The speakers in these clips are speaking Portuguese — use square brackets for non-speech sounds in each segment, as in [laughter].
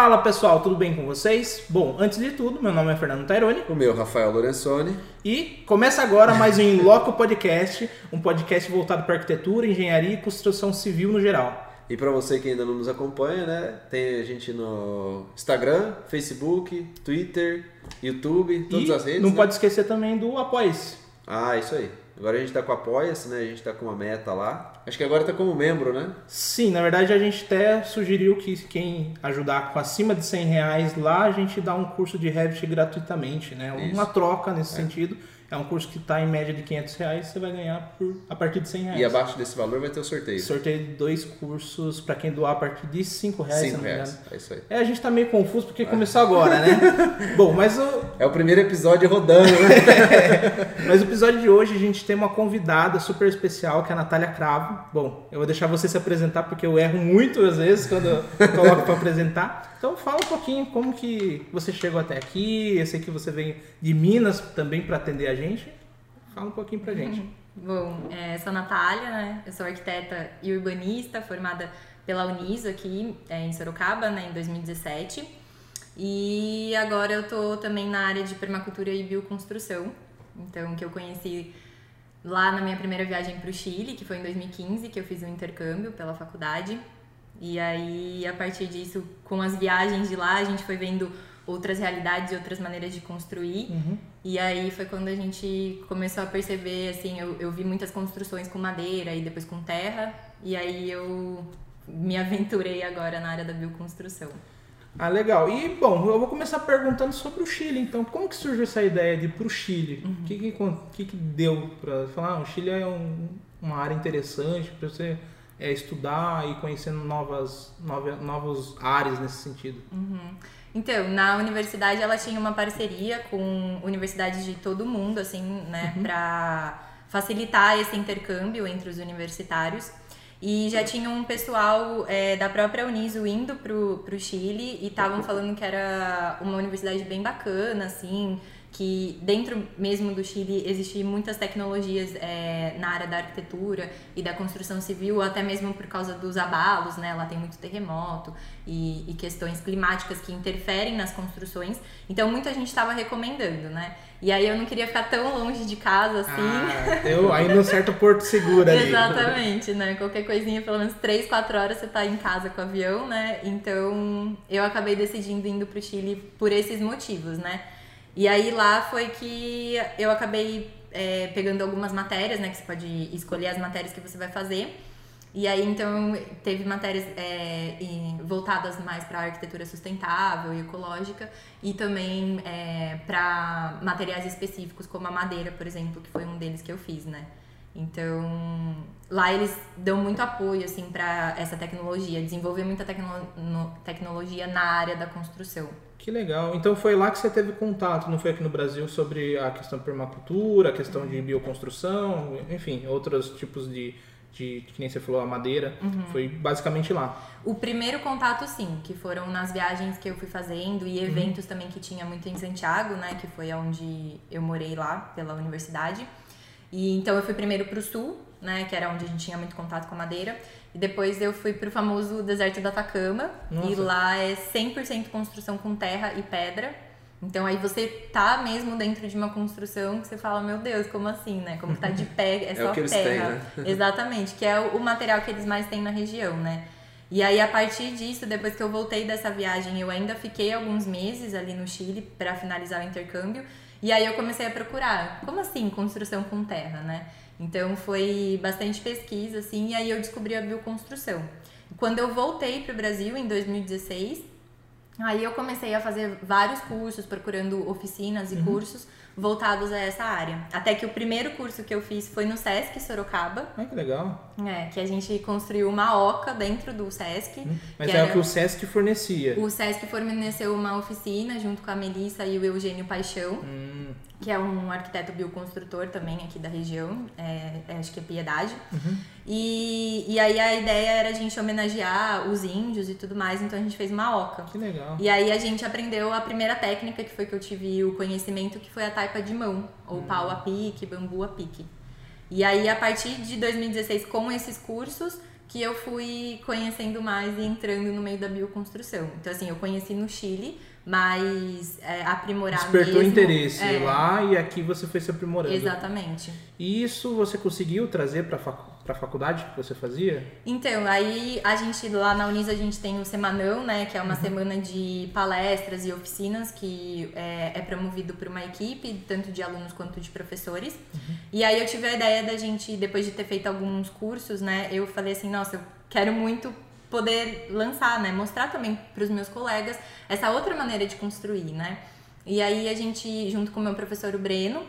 Fala pessoal, tudo bem com vocês? Bom, antes de tudo, meu nome é Fernando Taironi. O meu, Rafael Lorenzoni. E começa agora mais um Inloco Podcast, um podcast voltado para arquitetura, engenharia e construção civil no geral. E para você que ainda não nos acompanha, né, tem a gente no Instagram, Facebook, Twitter, YouTube, todas e as redes. Não né? pode esquecer também do Apoia-se. Ah, isso aí. Agora a gente tá com Apoia-se, né? A gente tá com uma meta lá. Acho que agora tá como membro, né? Sim, na verdade a gente até sugeriu que quem ajudar com acima de 100 reais lá, a gente dá um curso de Revit gratuitamente, né? Uma Isso. troca nesse sentido. É um curso que está em média de 500 reais, você vai ganhar por, a partir de 100 reais. E abaixo desse valor vai ter o sorteio. Sorteio de dois cursos para quem doar a partir de 5 reais, se 5 não me engano. reais. É isso aí. É, a gente tá meio confuso porque começou agora, né? [laughs] Bom, mas o, É o primeiro episódio rodando, né? [laughs] mas o episódio de hoje a gente tem uma convidada super especial, que é a Natália Cravo. Bom, eu vou deixar você se apresentar porque eu erro muito às vezes quando eu coloco para apresentar. Então fala um pouquinho como que você chegou até aqui. Eu sei que você vem de Minas também para atender a gente. Fala um pouquinho pra gente. [laughs] Bom, é, sou a Natália, né? Eu sou arquiteta e urbanista, formada pela Uniso aqui é, em Sorocaba, né, em 2017. E agora eu tô também na área de permacultura e bioconstrução. Então, que eu conheci lá na minha primeira viagem para o Chile, que foi em 2015, que eu fiz um intercâmbio pela faculdade. E aí, a partir disso, com as viagens de lá, a gente foi vendo outras realidades e outras maneiras de construir. Uhum. E aí foi quando a gente começou a perceber, assim, eu, eu vi muitas construções com madeira e depois com terra. E aí eu me aventurei agora na área da bioconstrução. Ah, legal. E, bom, eu vou começar perguntando sobre o Chile, então. Como que surgiu essa ideia de ir pro Chile? O que que, que que deu pra falar, ah, o Chile é um- uma área interessante para você é, estudar e conhecendo novas, nova, novos áreas nesse sentido? Então, na universidade ela tinha uma parceria com universidades de todo mundo, assim, né, pra facilitar esse intercâmbio entre os universitários. E já tinha um pessoal é, da própria Uniso indo pro, pro Chile e estavam falando que era uma universidade bem bacana, assim, que dentro mesmo do Chile existem muitas tecnologias é, na área da arquitetura e da construção civil, até mesmo por causa dos abalos, né? Lá tem muito terremoto e, e questões climáticas que interferem nas construções. Então muita gente estava recomendando, né? E aí eu não queria ficar tão longe de casa assim. Ah, eu ainda um certo porto seguro ali. [laughs] Exatamente, né? Qualquer coisinha, pelo menos 3, 4 horas você tá em casa com o avião, né? Então eu acabei decidindo indo pro Chile por esses motivos, né? E aí lá foi que eu acabei é, pegando algumas matérias, né? Que você pode escolher as matérias que você vai fazer. E aí então teve matérias é, voltadas mais para arquitetura sustentável e ecológica e também é, para materiais específicos como a madeira, por exemplo, que foi um deles que eu fiz, né? Então lá eles dão muito apoio assim para essa tecnologia, desenvolver muita tecno- no- tecnologia na área da construção. Que legal. Então foi lá que você teve contato, não foi aqui no Brasil, sobre a questão de permacultura, a questão de bioconstrução, enfim, outros tipos de, de que nem você falou, a madeira. Foi basicamente lá. O primeiro contato, sim, que foram nas viagens que eu fui fazendo e eventos também que tinha muito em Santiago, né? Que foi onde eu morei lá pela universidade. E então eu fui primeiro pro sul, né? Que era onde a gente tinha muito contato com a madeira. E depois eu fui pro famoso deserto da Atacama. Nossa. E lá é 100% construção com terra e pedra. Então aí você tá mesmo dentro de uma construção que você fala, meu Deus, como assim, né? Como que tá de [laughs] pé, é É só o que eles têm, terra. né? [laughs] [laughs] Exatamente, que é o o material que eles mais têm na região, né? E aí, a partir disso, depois que eu voltei dessa viagem, eu ainda fiquei alguns meses ali no Chile para finalizar o intercâmbio. E aí eu comecei a procurar, como assim construção com terra, né? Então foi bastante pesquisa, assim, e aí eu descobri a bioconstrução. Quando eu voltei para o Brasil, em 2016, aí eu comecei a fazer vários cursos, procurando oficinas e cursos voltados a essa área. Até que o primeiro curso que eu fiz foi no Sesc Sorocaba, Ai, que legal. É, que a gente construiu uma oca dentro do Sesc. Mas que é o era- que o Sesc fornecia. o Sesc forneceu uma oficina junto com a Melissa e o Eugênio Paixão, Hum, que é um arquiteto bioconstrutor também aqui da região, é, é, acho que é Piedade. Uhum. E, e aí a ideia era a gente homenagear os índios e tudo mais, então a gente fez uma oca. que legal. E aí a gente aprendeu a primeira técnica, que foi que eu tive o conhecimento, que foi a taipa de mão, ou pau a pique, bambu a pique. E aí, a partir de 2016, com esses cursos, que eu fui conhecendo mais e entrando no meio da bioconstrução. Então, assim, eu conheci no Chile, mas é, aprimorar Despertou mesmo, interesse é, lá e aqui você foi se aprimorando. Exatamente. E isso você conseguiu trazer para facu a faculdade que você fazia? Então, aí a gente lá na Unis a gente tem o Semanão, né, que é uma Uhum. semana de palestras e oficinas que é, é promovido por uma equipe, tanto de alunos quanto de professores. Uhum. E aí eu tive a ideia da gente, depois de ter feito alguns cursos, né, eu falei assim, nossa, eu quero muito poder lançar, né, mostrar também para os meus colegas essa outra maneira de construir, né. E aí a gente, junto com o meu professor o Breno,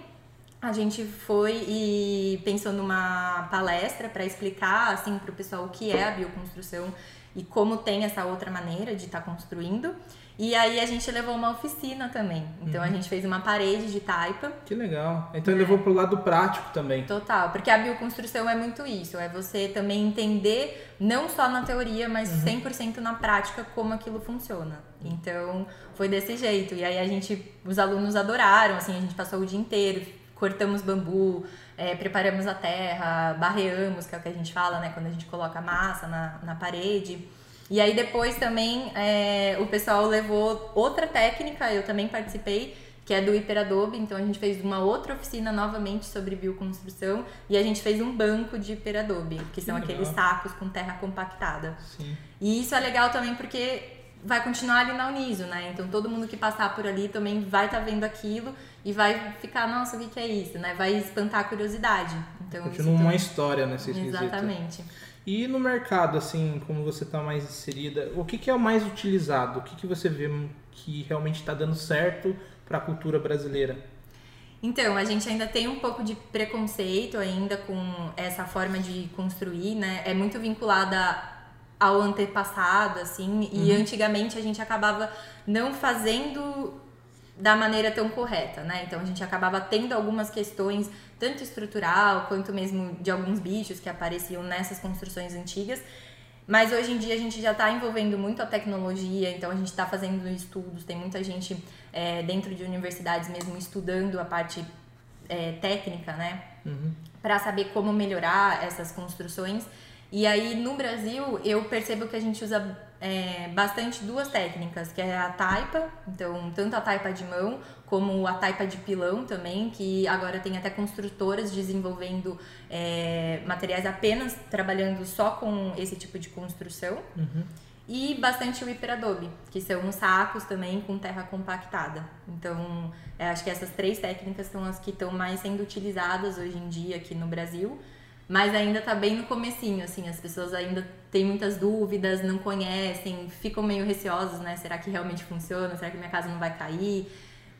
a gente foi e pensou numa palestra para explicar assim para o pessoal o que é a bioconstrução e como tem essa outra maneira de estar construindo. E aí a gente levou uma oficina também. Então a gente fez uma parede de taipa Que legal. Então É. levou pro lado prático também. Total, porque a bioconstrução é muito isso, é você também entender, não só na teoria, mas 100% na prática como aquilo funciona. Então, foi desse jeito. E aí a gente, os alunos adoraram, assim, a gente passou o dia inteiro, cortamos bambu, é, preparamos a terra, barreamos, que é o que a gente fala, né, quando a gente coloca massa na, na parede. E aí depois também é, o pessoal levou outra técnica, eu também participei, que é do hiperadobe. Então a gente fez uma outra oficina novamente sobre bioconstrução e a gente fez um banco de hiperadobe, que são Que aqueles sacos com terra compactada. Sim. E isso é legal também porque vai continuar ali na Uniso, né? Então todo mundo que passar por ali também vai estar vendo aquilo e vai ficar, nossa, o que, que é isso, né? Vai espantar a curiosidade. Então, Continua uma também- história nesse quesito. Exatamente. E no mercado, assim, como você está mais inserida, o que, que é o mais utilizado? O que, que você vê que realmente está dando certo para a cultura brasileira? Então, a gente ainda tem um pouco de preconceito ainda com essa forma de construir, né? É muito vinculada ao antepassado, assim, e antigamente a gente acabava não fazendo da maneira tão correta, né? Então a gente acabava tendo algumas questões, tanto estrutural quanto mesmo de alguns bichos que apareciam nessas construções antigas. Mas hoje em dia a gente já está envolvendo muito a tecnologia, então a gente está fazendo estudos, tem muita gente é, dentro de universidades mesmo estudando a parte é, técnica, né? Uhum. Para saber como melhorar essas construções. E aí no Brasil eu percebo que a gente usa é, bastante duas técnicas, que é a taipa, então tanto a taipa de mão como a taipa de pilão também, que agora tem até construtoras desenvolvendo é, materiais apenas trabalhando só com esse tipo de construção. Uhum. E bastante o hiperadobe, que são os sacos também com terra compactada. Então, é, acho que essas três técnicas são as que estão mais sendo utilizadas hoje em dia aqui no Brasil. Mas ainda tá bem no comecinho, assim, as pessoas ainda têm muitas dúvidas, não conhecem, ficam meio receosas, né? Será que realmente funciona? Será que minha casa não vai cair?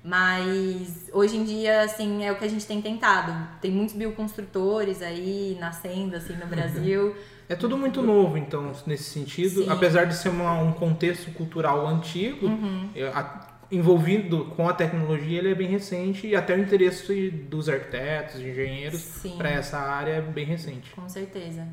Mas hoje em dia, assim, é o que a gente tem tentado. Tem muitos bioconstrutores aí nascendo, assim, no Brasil. [laughs] É tudo muito novo, então, nesse sentido. Sim. Apesar de ser uma- um contexto cultural antigo, Uhum. a- envolvido com a tecnologia, ele é bem recente e até o interesse dos arquitetos, engenheiros para essa área é bem recente. Com certeza.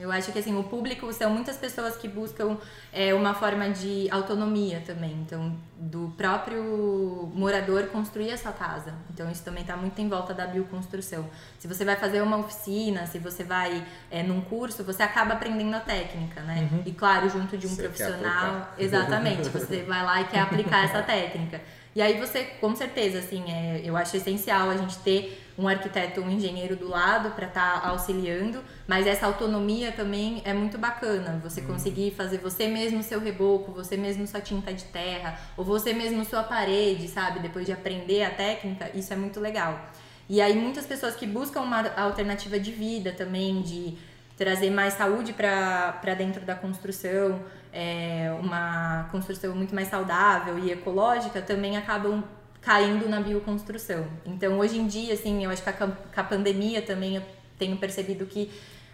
Eu acho que assim, o público são muitas pessoas que buscam é, uma forma de autonomia também. Então, do próprio morador construir a sua casa. Então, isso também está muito em volta da bioconstrução. Se você vai fazer uma oficina, se você vai é, num curso, você acaba aprendendo a técnica, né? E claro, junto de um Você profissional. Exatamente. Você vai lá e quer aplicar essa [laughs] técnica. E aí você, com certeza, assim, é, eu acho essencial a gente ter um arquiteto, um engenheiro do lado para estar auxiliando, mas essa autonomia também é muito bacana. Você conseguir fazer você mesmo seu reboco, você mesmo sua tinta de terra, ou você mesmo sua parede, sabe? Depois de aprender a técnica, isso é muito legal. E aí muitas pessoas que buscam uma alternativa de vida também, de trazer mais saúde para dentro da construção, é, uma construção muito mais saudável e ecológica, também acabam caindo na bioconstrução. Então, hoje em dia, assim, eu acho que a, a pandemia também eu tenho percebido que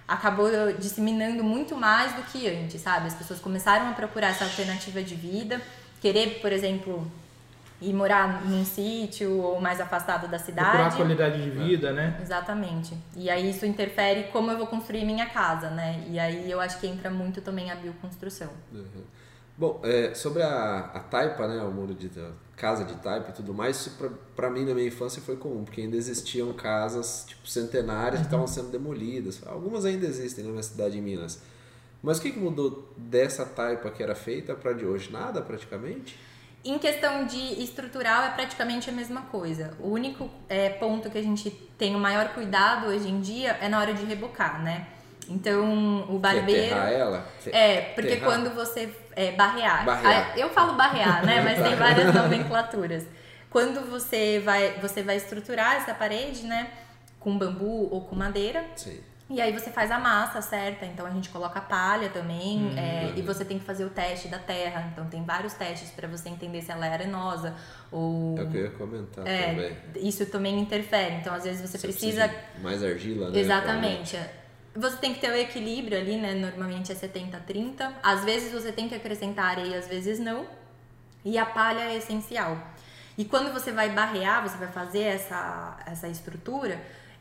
acabou disseminando muito mais do que antes, sabe? As pessoas começaram a procurar essa alternativa de vida, querer, por exemplo, ir morar num sítio ou mais afastado da cidade. Procurar qualidade de vida, né? Exatamente. E aí isso interfere como eu vou construir minha casa, né? E aí eu acho que entra muito também a bioconstrução. Uhum. Bom, é, sobre a, a taipa, né, o mundo de casa de taipa e tudo mais, isso pra, pra mim na minha infância foi comum, porque ainda existiam casas tipo centenárias que estavam sendo demolidas. Algumas ainda existem na minha cidade em Minas. Mas o que, que mudou dessa taipa que era feita para de hoje? Nada praticamente? Em questão de estrutural é praticamente a mesma coisa. O único é, ponto que a gente tem o maior cuidado hoje em dia é na hora de rebocar, né? Então o barbeiro. Quer ela? É, porque terrar. quando você. É, barrear. Barrear. Ah, Eu falo barrear, né? Mas tem [laughs] várias nomenclaturas. Quando você vai, você vai estruturar essa parede, né? Com bambu ou com madeira. Sim. E aí você faz a massa certa, então a gente coloca palha também, é, e você tem que fazer o teste da terra. Então tem vários testes para você entender se ela é arenosa ou É o que eu ia comentar é, também. isso também interfere. Então às vezes você, Você precisa, de mais argila, né? exatamente. Você tem que ter o equilíbrio ali, né? Normalmente é 70 30. Às vezes você tem que acrescentar areia, às vezes não. E a palha é essencial. E quando você vai barrear, você vai fazer essa, essa estrutura,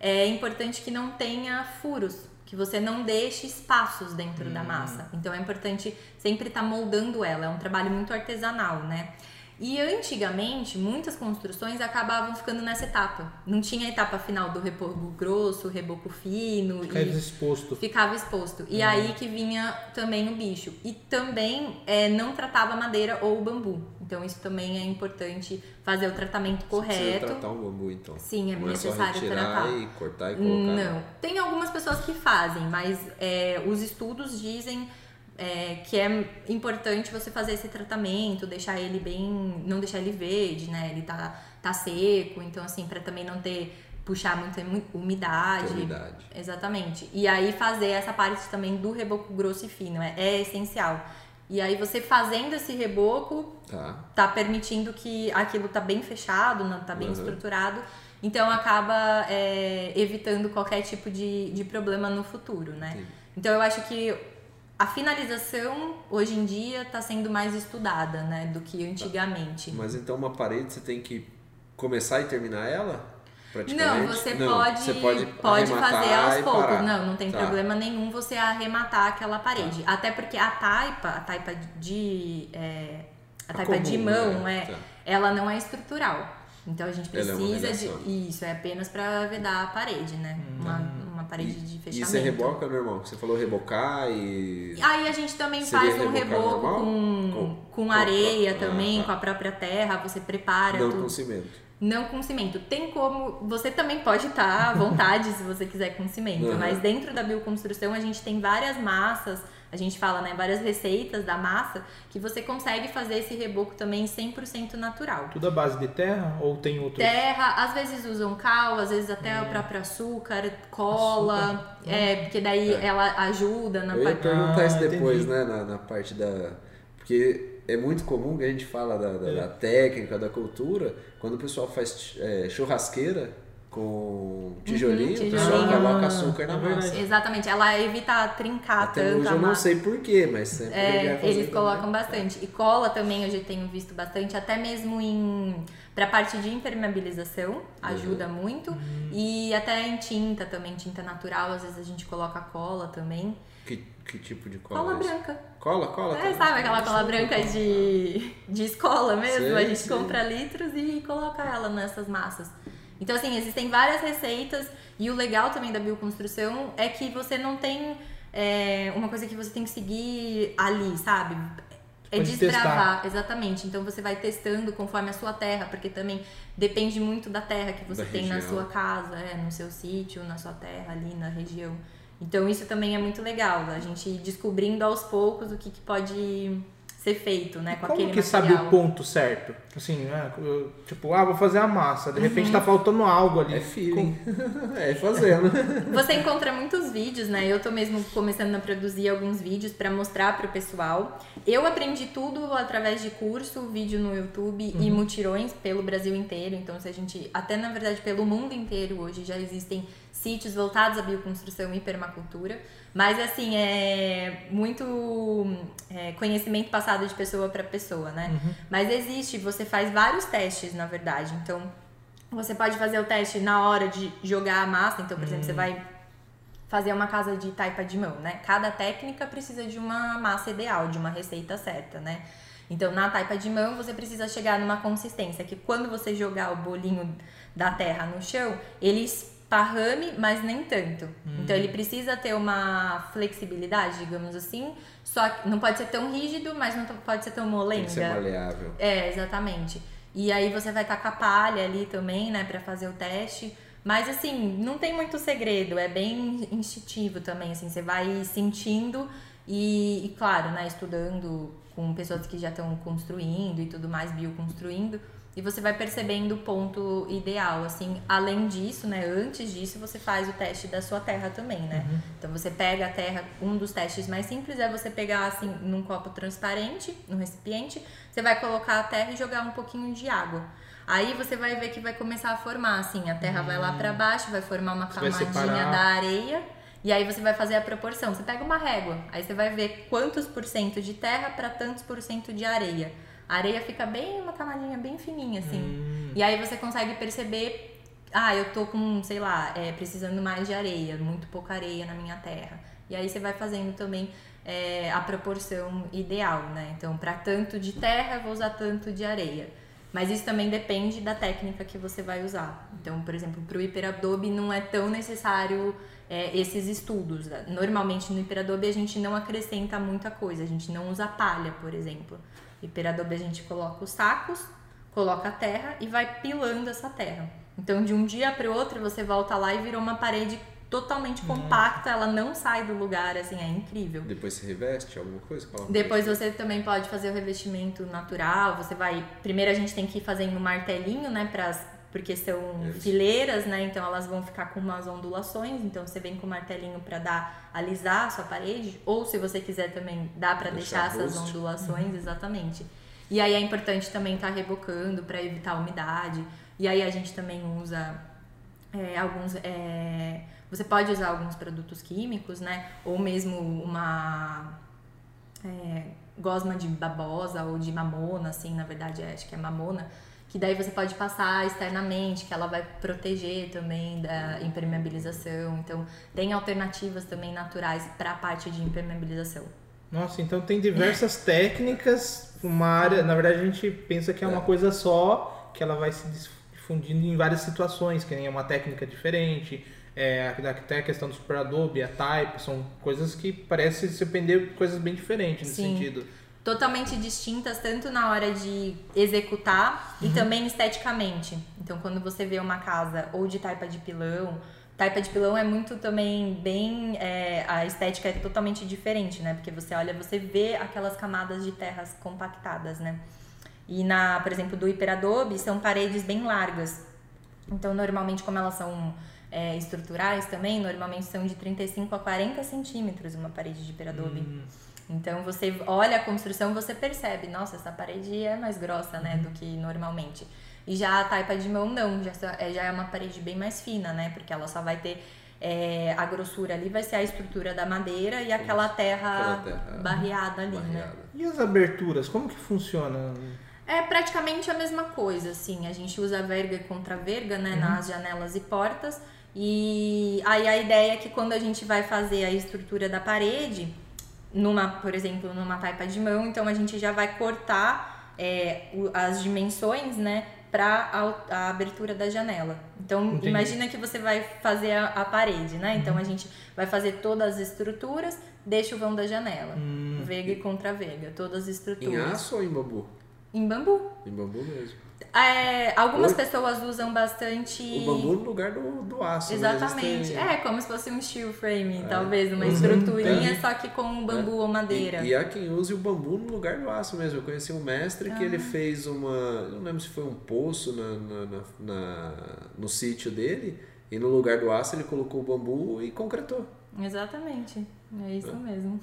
é importante que não tenha furos, que você não deixe espaços dentro da massa. Então é importante sempre estar moldando ela, é um trabalho muito artesanal, né? E antigamente, muitas construções acabavam ficando nessa etapa. Não tinha a etapa final do reboco grosso, reboco fino. Fica e exposto. ficava exposto. E aí que vinha também o bicho. E também é, não tratava a madeira ou o bambu. Então isso também é importante fazer o tratamento Você correto. tratar um bambu, então. Sim, é Não é só necessário retirar tratar. e cortar e colocar. Não. Tem algumas pessoas que fazem, mas é, os estudos dizem é, que é importante você fazer esse tratamento, deixar ele bem. não deixar ele verde, né? Ele tá, tá seco, então assim, para também não ter. puxar muita umu- umidade. Umidade. Exatamente. E aí fazer essa parte também do reboco grosso e fino é, é essencial. E aí você fazendo esse reboco, Tá. tá permitindo que aquilo tá bem fechado, não tá bem Uhum. estruturado. Então acaba é, evitando qualquer tipo de, de problema no futuro, né? Sim. Então eu acho que a finalização hoje em dia está sendo mais estudada, né, do que antigamente. Mas então uma parede você tem que começar e terminar ela? Não, você Não, pode, você pode, pode fazer aos poucos. parar. Não, não tem Tá. problema nenhum você arrematar aquela parede. Até porque a taipa, a taipa de. é, a A taipa de comum, mão, né? é, Tá. ela não é estrutural. Então a gente é precisa vedação. de. Isso, é apenas para vedar a parede, né? Uma, uma parede E- de E fechamento. você reboca, meu irmão? Você falou rebocar e. Aí a gente também faz um reboco com, Com- com com- areia ah, também, tá. com a própria terra, você prepara Não tudo. com cimento. Não com cimento. Tem como. Você também pode estar à vontade [laughs] se você quiser com cimento. Uhum. Mas dentro da bioconstrução a gente tem várias massas, a gente fala, né? Várias receitas da massa que você consegue fazer esse reboco também 100% natural. Tudo à base de terra ou tem outro? Terra, às vezes usam cal, às vezes até o próprio açúcar, cola, é, porque daí ela ajuda na Eu ia parte. perguntar Ah, isso depois, entendi. né? Na, na parte da. Porque é muito comum que a gente fala da, da- da técnica, da cultura, quando o pessoal faz é, churrasqueira com tijolinho, pessoal tijolinho. coloca açúcar na É massa. Exatamente, ela evita trincar Até tanto hoje a eu não sei porquê, mas sempre É, eles também. colocam bastante. E cola também eu já tenho visto bastante, até mesmo em pra parte de impermeabilização, ajuda muito. E até em tinta também, tinta natural, às vezes a gente coloca cola também. Que, que tipo de cola? Cola é branca. Cola, cola? É, também? sabe aquela cola branca de, de escola mesmo? Sei, a gente sei. compra litros e coloca ela nessas massas. Então, assim, existem várias receitas e o legal também da bioconstrução é que você não tem é, uma coisa que você tem que seguir ali, sabe? É Pode desbravar, exatamente. Então você vai testando conforme a sua terra, porque também depende muito da terra que você Da tem na região. sua casa, é, no seu sítio, na sua terra ali na região. Então isso também é muito legal, a gente ir descobrindo aos poucos o que, que pode ser feito, né, com Como aquele que sabe material. o ponto certo? Assim, né? eu- tipo, ah, vou fazer a massa. De repente Uhum. tá faltando algo ali. É feeling. [laughs] é fazendo. Você encontra muitos vídeos, né? Eu tô mesmo começando a produzir alguns vídeos pra mostrar pro pessoal. Eu aprendi tudo através de curso, vídeo no YouTube e mutirões pelo Brasil inteiro. Então, se a gente, até na verdade pelo mundo inteiro hoje já existem sítios voltados à bioconstrução e permacultura. Mas assim, é muito é, conhecimento passado de pessoa para pessoa, né? Mas existe, você faz vários testes, na verdade. Então, você pode fazer o teste na hora de jogar a massa. Então, por exemplo, você vai fazer uma casa de taipa de mão, né? Cada técnica precisa de uma massa ideal, de uma receita certa, né? Então, na taipa de mão, você precisa chegar numa consistência que quando você jogar o bolinho da terra no chão, ele esparrame, mas nem tanto. Hum. Então ele precisa ter uma flexibilidade, digamos assim. Só que não pode ser tão rígido, mas não pode ser tão molenga. Tem que ser maleável. É, exatamente. E aí você vai estar com a palha ali também, né, para fazer o teste. Mas assim, não tem muito segredo, é bem instintivo também, assim, você vai sentindo e, e claro, né, estudando com pessoas que já estão construindo e tudo mais, bioconstruindo, e você vai percebendo o ponto ideal, assim. Além disso, né, antes disso, você faz o teste da sua terra também, né? Uhum. Então você pega a terra, um dos testes mais simples é você pegar assim num copo transparente, num recipiente, você vai colocar a terra e jogar um pouquinho de água. Aí você vai ver que vai começar a formar, assim, a terra uhum. vai lá para hum. baixo, vai formar uma você camadinha da areia. E aí você vai fazer a proporção. Você pega uma régua, aí você vai ver quantos por cento de terra para tantos por cento de areia. A areia fica bem, uma camadinha bem fininha, assim. Hum. E aí você consegue perceber, ah, eu tô com, sei lá, é, precisando mais de areia, muito pouca areia na minha terra. E aí você vai fazendo também é, a proporção ideal, né? Então, para tanto de terra, eu vou usar tanto de areia. Mas isso também depende da técnica que você vai usar. Então, por exemplo, para o hiperadobe não é tão necessário é, esses estudos. Normalmente no hiperadobe a gente não acrescenta muita coisa, a gente não usa palha, por exemplo. Hiperadobe a gente coloca os sacos, coloca a terra e vai pilando essa terra. Então de um dia para o outro você volta lá e virou uma parede totalmente compacta, ela não sai do lugar, assim, é incrível. Depois você reveste alguma coisa? Depois você também pode fazer o revestimento natural, você vai... Primeiro a gente tem que ir fazendo um martelinho, né, pras, porque são Isso. fileiras, né, então elas vão ficar com umas ondulações, então você vem com o martelinho para dar, alisar a sua parede, ou se você quiser também, dá para deixar, deixar essas ondulações, uhum. exatamente. E aí é importante também estar tá rebocando para evitar a umidade, e aí a gente também usa é, alguns... É, você pode usar alguns produtos químicos, né? Ou mesmo uma é, gosma de babosa ou de mamona, assim, na verdade, acho que é mamona, que daí você pode passar externamente, que ela vai proteger também da impermeabilização. Então, tem alternativas também naturais para a parte de impermeabilização. Nossa, então tem diversas técnicas, uma área, na verdade a gente pensa que é uma coisa só, que ela vai se difundindo em várias situações, que nem é uma técnica diferente, é, até a questão do Super Adobe, a Type, são coisas que parecem se depender de coisas bem diferentes nesse Sim. sentido. Totalmente distintas, tanto na hora de executar uhum. e também esteticamente. Então, quando você vê uma casa ou de taipa de pilão, taipa de pilão é muito também bem. É, a estética é totalmente diferente, né? Porque você olha, você vê aquelas camadas de terras compactadas, né? E na, por exemplo, do hiperadobe, são paredes bem largas. Então, normalmente, como elas são é, estruturais também, normalmente são de 35 a 40 centímetros uma parede de peradobe. Hum. Então você olha a construção, você percebe, nossa, essa parede é mais grossa, né, do que normalmente. E já a taipa de mão não, já, é, já é uma parede bem mais fina, né, porque ela só vai ter é, a grossura ali vai ser a estrutura da madeira e aquela terra, terra barreada ali, né? barreada. né? E as aberturas, como que funciona? É praticamente a mesma coisa, assim. A gente usa verga contra verga, né, uhum. nas janelas e portas. E aí a ideia é que quando a gente vai fazer a estrutura da parede, numa, por exemplo, numa taipa de mão, então a gente já vai cortar é, as dimensões, né, para a, a, abertura da janela. Então Entendi. imagina que você vai fazer a, a parede, né? Então uhum. a gente vai fazer todas as estruturas, deixa o vão da janela, hum. vega e contra vega, todas as estruturas. Em aço ou em bambu? Em bambu. Em bambu mesmo. É, algumas pessoas usam bastante. O bambu no lugar do, do aço. Né? Exatamente. Né? É, como se fosse um steel frame, é. talvez, uma uhum. estruturinha, é. só que com bambu é. ou madeira. E, e, há quem use o bambu no lugar do aço mesmo. Eu conheci um mestre ah. que ele fez uma. Não lembro se foi um poço na, na, na, na no sítio dele. E no lugar do aço ele colocou o bambu e concretou. Exatamente. É isso é. mesmo.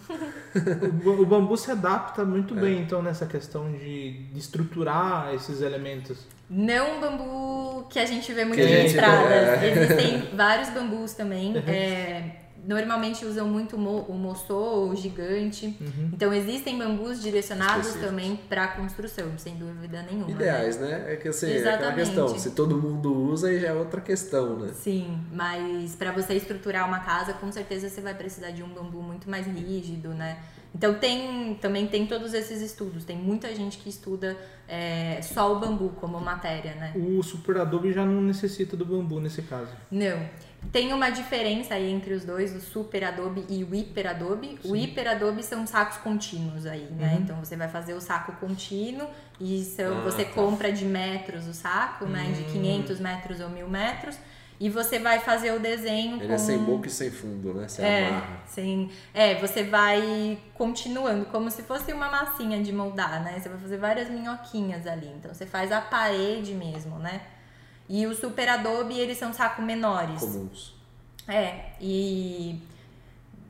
[laughs] o bambu se adapta muito é. bem, então, nessa questão de, de, estruturar esses elementos. Não bambu que a gente vê muito em estradas. É. Existem [laughs] vários bambus também. É, normalmente usam muito o moçô, o gigante. Uhum. Então existem bambus direcionados também para construção, sem dúvida nenhuma. Né? Ideais, né? né? É que assim, é aquela questão, se todo mundo usa aí já é outra questão, né? Sim, mas para você estruturar uma casa, com certeza você vai precisar de um bambu muito mais rígido, né? Então tem também tem todos esses estudos. Tem muita gente que estuda é, só o bambu como matéria, né? O super adobe já não necessita do bambu nesse caso. Não. Tem uma diferença aí entre os dois, o Super Adobe e o Hiper Adobe. O Hiper Adobe são sacos contínuos aí, né? Então você vai fazer o saco contínuo e são, Ah, você tá. compra de metros o saco, né? De 500 metros ou 1000 metros. E você vai fazer o desenho Ele com... é sem boca e sem fundo, né? Você É, amarra. sem, é, você vai continuando, como se fosse uma massinha de moldar, né? Você vai fazer várias minhoquinhas ali. Então você faz a parede mesmo, né? E o Super Adobe, eles são sacos menores. Comuns. É, e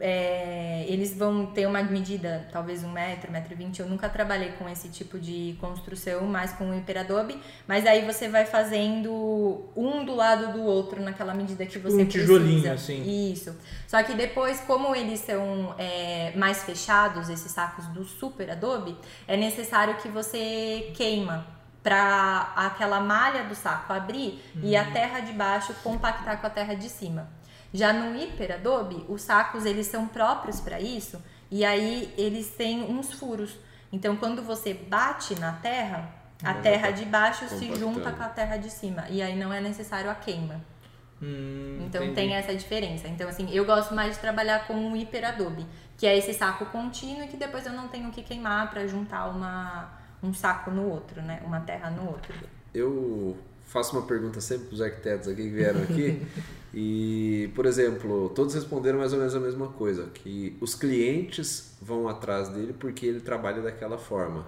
é, eles vão ter uma medida, talvez um metro, metro e vinte. Eu nunca trabalhei com esse tipo de construção, mais com o Hyper Adobe. Mas aí você vai fazendo um do lado do outro naquela medida que você um tijolinho, precisa. assim. Isso. Só que depois, como eles são é, mais fechados, esses sacos do Super Adobe, é necessário que você queima para aquela malha do saco abrir e a terra de baixo compactar com a terra de cima. Já no Hyper Adobe, os sacos eles são próprios para isso e aí eles têm uns furos. Então, quando você bate na terra, a terra tá de baixo se junta com a terra de cima e aí não é necessário a queima. Hum, Então entendi. tem essa diferença. Então, assim, eu gosto mais de trabalhar com o Hyper Adobe, que é esse saco contínuo e que depois eu não tenho que queimar para juntar uma, um saco no outro, né? Uma terra no outro. Eu faço uma pergunta sempre para os arquitetos aqui que vieram aqui. [laughs] e, por exemplo, todos responderam mais ou menos a mesma coisa: que os clientes vão atrás dele porque ele trabalha daquela forma.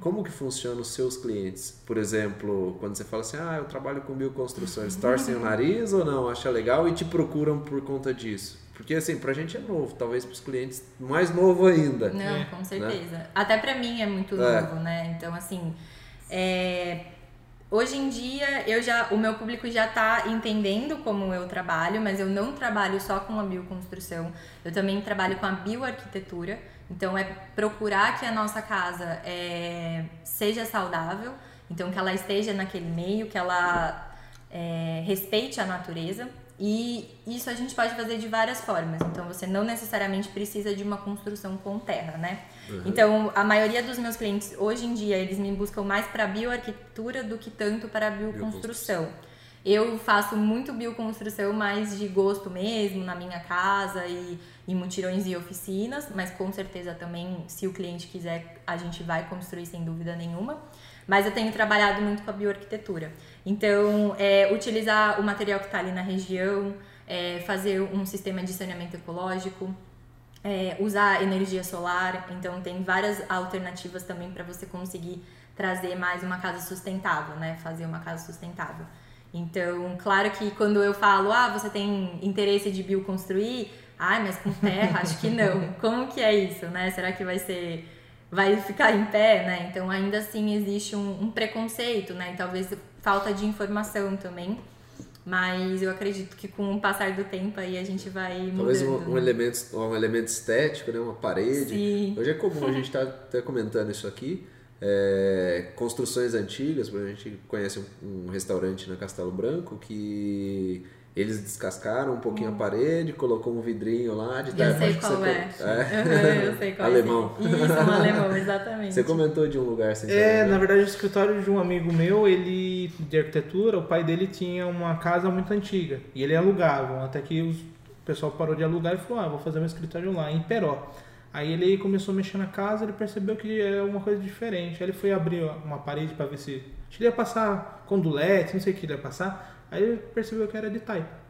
Como que funcionam os seus clientes? Por exemplo, quando você fala assim, ah, eu trabalho com bioconstrução, eles torcem o nariz ou não? Acha legal e te procuram por conta disso? Porque assim, pra gente é novo, talvez pros clientes mais novo ainda. Não, É, com certeza. Até pra mim é muito É. novo, né? Então, assim, é, hoje em dia eu já, o meu público já tá entendendo como eu trabalho, mas eu não trabalho só com a bioconstrução. Eu também trabalho com a bioarquitetura. Então, é procurar que a nossa casa é, seja saudável, então que ela esteja naquele meio, que ela é, respeite a natureza. E isso a gente pode fazer de várias formas. Então você não necessariamente precisa de uma construção com terra, né? Então a maioria dos meus clientes hoje em dia eles me buscam mais para bioarquitetura do que tanto para a bioconstrução. Eu faço muito bioconstrução mais de gosto mesmo na minha casa e em mutirões e oficinas, mas com certeza também, se o cliente quiser, a gente vai construir sem dúvida nenhuma. Mas eu tenho trabalhado muito com a bioarquitetura. Então, é, utilizar o material que está ali na região, é, fazer um sistema de saneamento ecológico, é, usar energia solar. Então, tem várias alternativas também para você conseguir trazer mais uma casa sustentável, né? Fazer uma casa sustentável. Então, claro que quando eu falo, ah, você tem interesse de bioconstruir, ai, mas com terra, acho que não. [laughs] Como que é isso, né? Será que vai ser vai ficar em pé, né? Então ainda assim existe um, um preconceito, né? E talvez falta de informação também. Mas eu acredito que com o passar do tempo aí a gente vai mudando. Talvez um, um né? elemento, um elemento estético, né? uma parede. Sim. Hoje é comum, a gente está até comentando isso aqui. é, construções antigas, a gente conhece um, um restaurante na Castelo Branco que eles descascaram um pouquinho a parede, colocou um vidrinho lá de Eu tarde, sei acho que qual você é. co- é. Eu sei qual Alemão. é. esse. Isso, um alemão, exatamente. Você comentou de um lugar sem É, saber, na né? verdade, o escritório de um amigo meu, ele de arquitetura, o pai dele tinha uma casa muito antiga e ele alugava, até que os- o pessoal parou de alugar e falou: "Ah, vou fazer meu escritório lá em Peró". Aí ele começou a mexer na casa, ele percebeu que era uma coisa diferente. Aí ele foi abrir uma parede para ver se acho que ele ia passar condulete, não sei o que ele ia passar. Aí ele percebeu que era de taipa.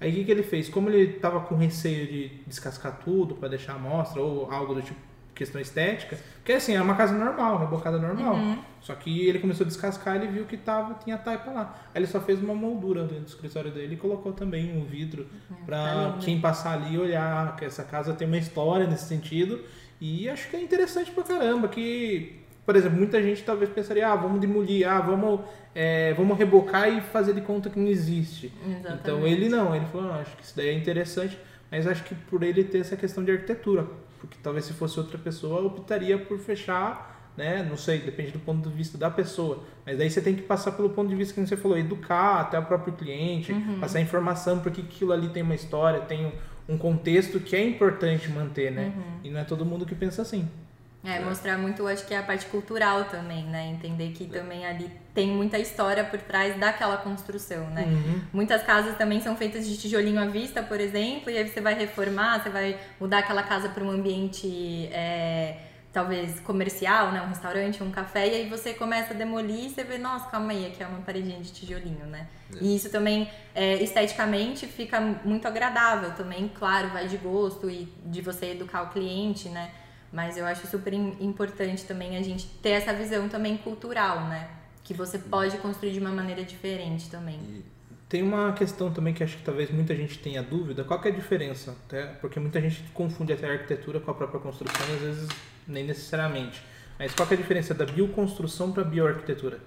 Aí o que, que ele fez? Como ele tava com receio de descascar tudo para deixar a amostra ou algo do tipo questão estética, porque assim, era uma casa normal, uma rebocada normal. Só que ele começou a descascar e viu que tava, tinha taipa lá. Aí ele só fez uma moldura dentro do escritório dele e colocou também um vidro tá para lindo. quem passar ali olhar que essa casa tem uma história nesse sentido. E acho que é interessante pra caramba que por exemplo, muita gente talvez pensaria, ah, vamos demolir, ah, vamos, é, vamos rebocar e fazer de conta que não existe. Exatamente. Então ele não, ele falou, não, acho que isso daí é interessante, mas acho que por ele ter essa questão de arquitetura, porque talvez se fosse outra pessoa optaria por fechar, né? Não sei, depende do ponto de vista da pessoa. Mas daí você tem que passar pelo ponto de vista que você falou, educar até o próprio cliente, passar informação porque aquilo ali tem uma história, tem um, um contexto que é importante manter, né? E não é todo mundo que pensa assim. É, mostrar muito, acho que é a parte cultural também, né? Entender que também ali tem muita história por trás daquela construção, né? Uhum. Muitas casas também são feitas de tijolinho à vista, por exemplo, e aí você vai reformar, você vai mudar aquela casa para um ambiente é, talvez comercial, né? Um restaurante, um café, e aí você começa a demolir e você vê, nossa, calma aí, aqui é uma paredinha de tijolinho, né? E isso também, é, esteticamente, fica muito agradável também, claro, vai de gosto e de você educar o cliente, né? Mas eu acho super im- importante também a gente ter essa visão também cultural, né? Que você pode construir de uma maneira diferente também. Tem uma questão também que acho que talvez muita gente tenha dúvida. Qual que é a diferença? Até porque muita gente confunde até a arquitetura com a própria construção e às vezes nem necessariamente. Mas qual que é a diferença da bioconstrução para a bioarquitetura?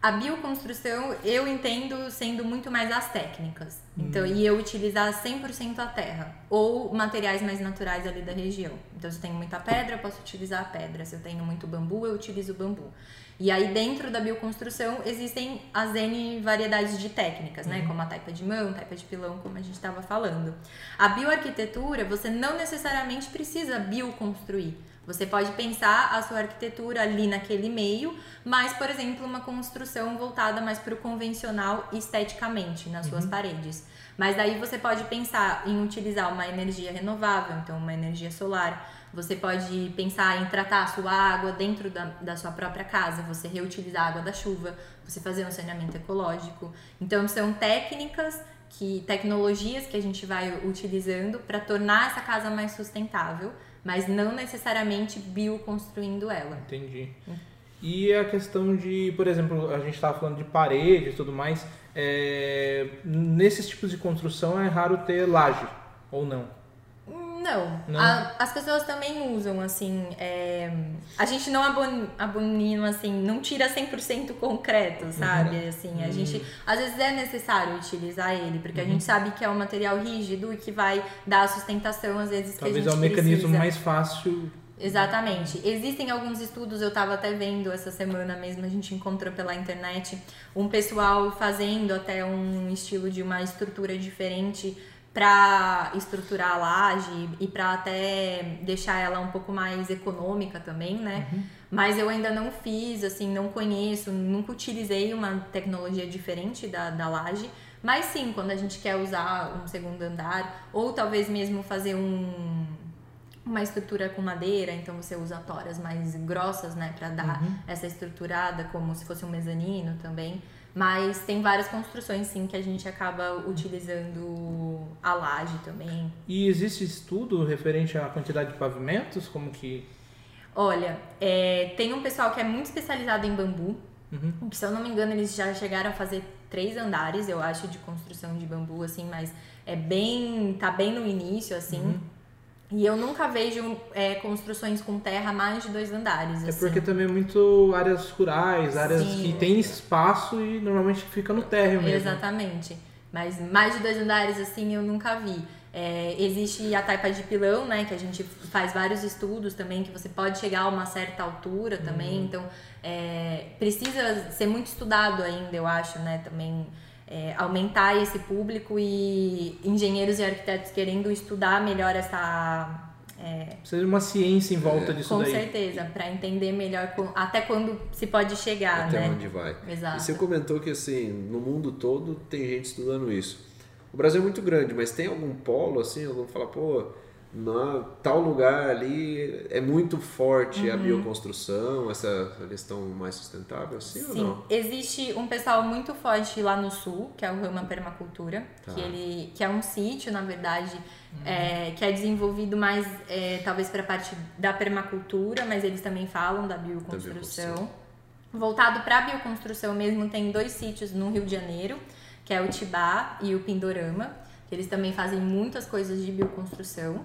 A bioconstrução eu entendo sendo muito mais as técnicas. Então, e eu utilizar 100% a terra ou materiais mais naturais ali da região. Então, se eu tenho muita pedra, eu posso utilizar a pedra. Se eu tenho muito bambu, eu utilizo o bambu. E aí, dentro da bioconstrução, existem as N variedades de técnicas, né? Como a taipa de mão, taipa de pilão, como a gente estava falando. A bioarquitetura, você não necessariamente precisa bioconstruir. Você pode pensar a sua arquitetura ali naquele meio, mas, por exemplo, uma construção voltada mais para o convencional esteticamente nas suas paredes. Mas daí você pode pensar em utilizar uma energia renovável, então uma energia solar. Você pode pensar em tratar a sua água dentro da, da sua própria casa, você reutilizar a água da chuva, você fazer um saneamento ecológico. Então são técnicas que tecnologias que a gente vai utilizando para tornar essa casa mais sustentável, mas não necessariamente bioconstruindo ela. Entendi. E a questão de, por exemplo, a gente estava falando de parede e tudo mais. é, nesses tipos de construção é raro ter laje, ou não? Não, Não? A- as pessoas também usam, assim, é, a gente não abon- abomina, assim, não tira 100% concreto, sabe? Assim, a gente, às vezes é necessário utilizar ele, porque a gente sabe que é um material rígido e que vai dar a sustentação, às vezes, que Talvez a é gente o mecanismo precisa. mais fácil. Exatamente. Existem alguns estudos, eu estava até vendo essa semana mesmo, a gente encontrou pela internet um pessoal fazendo até um estilo de uma estrutura diferente para estruturar a laje e para até deixar ela um pouco mais econômica também, né? Mas eu ainda não fiz, assim, não conheço, nunca utilizei uma tecnologia diferente da, da laje. Mas sim, quando a gente quer usar um segundo andar, ou talvez mesmo fazer um, uma estrutura com madeira, então você usa toras mais grossas, né, para dar essa estruturada, como se fosse um mezanino também. Mas tem várias construções, sim, que a gente acaba utilizando a laje também. E existe estudo referente à quantidade de pavimentos? Como que. Olha, é, tem um pessoal que é muito especializado em bambu, Uhum. que se eu não me engano eles já chegaram a fazer três andares, eu acho, de construção de bambu, assim, mas é bem, tá bem no início, assim. Uhum. E eu nunca vejo é, construções com terra mais de dois andares, É assim. porque também é muito áreas rurais, áreas Sim. que tem espaço e normalmente fica no térreo mesmo. Exatamente. Mas mais de dois andares, assim, eu nunca vi. É, existe a taipa de pilão, né? Que a gente faz vários estudos também, que você pode chegar a uma certa altura também. Então, é, precisa ser muito estudado ainda, eu acho, né? Também é, aumentar esse público e engenheiros e arquitetos querendo estudar melhor essa... é, Precisa de uma ciência em volta disso com daí. certeza, para entender melhor com- até quando se pode chegar, Até né? onde vai. Exato. E você comentou que assim, no mundo todo tem gente estudando isso. O Brasil é muito grande, mas tem algum polo assim, algum fala, pô, na tal lugar ali é muito forte a Uhum. bioconstrução, essa questão mais sustentável, assim ou Sim, não? existe um pessoal muito forte lá no sul, que é o Rama Permacultura, Tá. que ele que é um sítio, na verdade, é, que é desenvolvido mais é, talvez para a parte da permacultura, mas eles também falam da bioconstrução. bioconstrução. Voltado para a bioconstrução mesmo, tem dois sítios no Rio de Janeiro, que é o Tibá e o Pindorama, que eles também fazem muitas coisas de bioconstrução.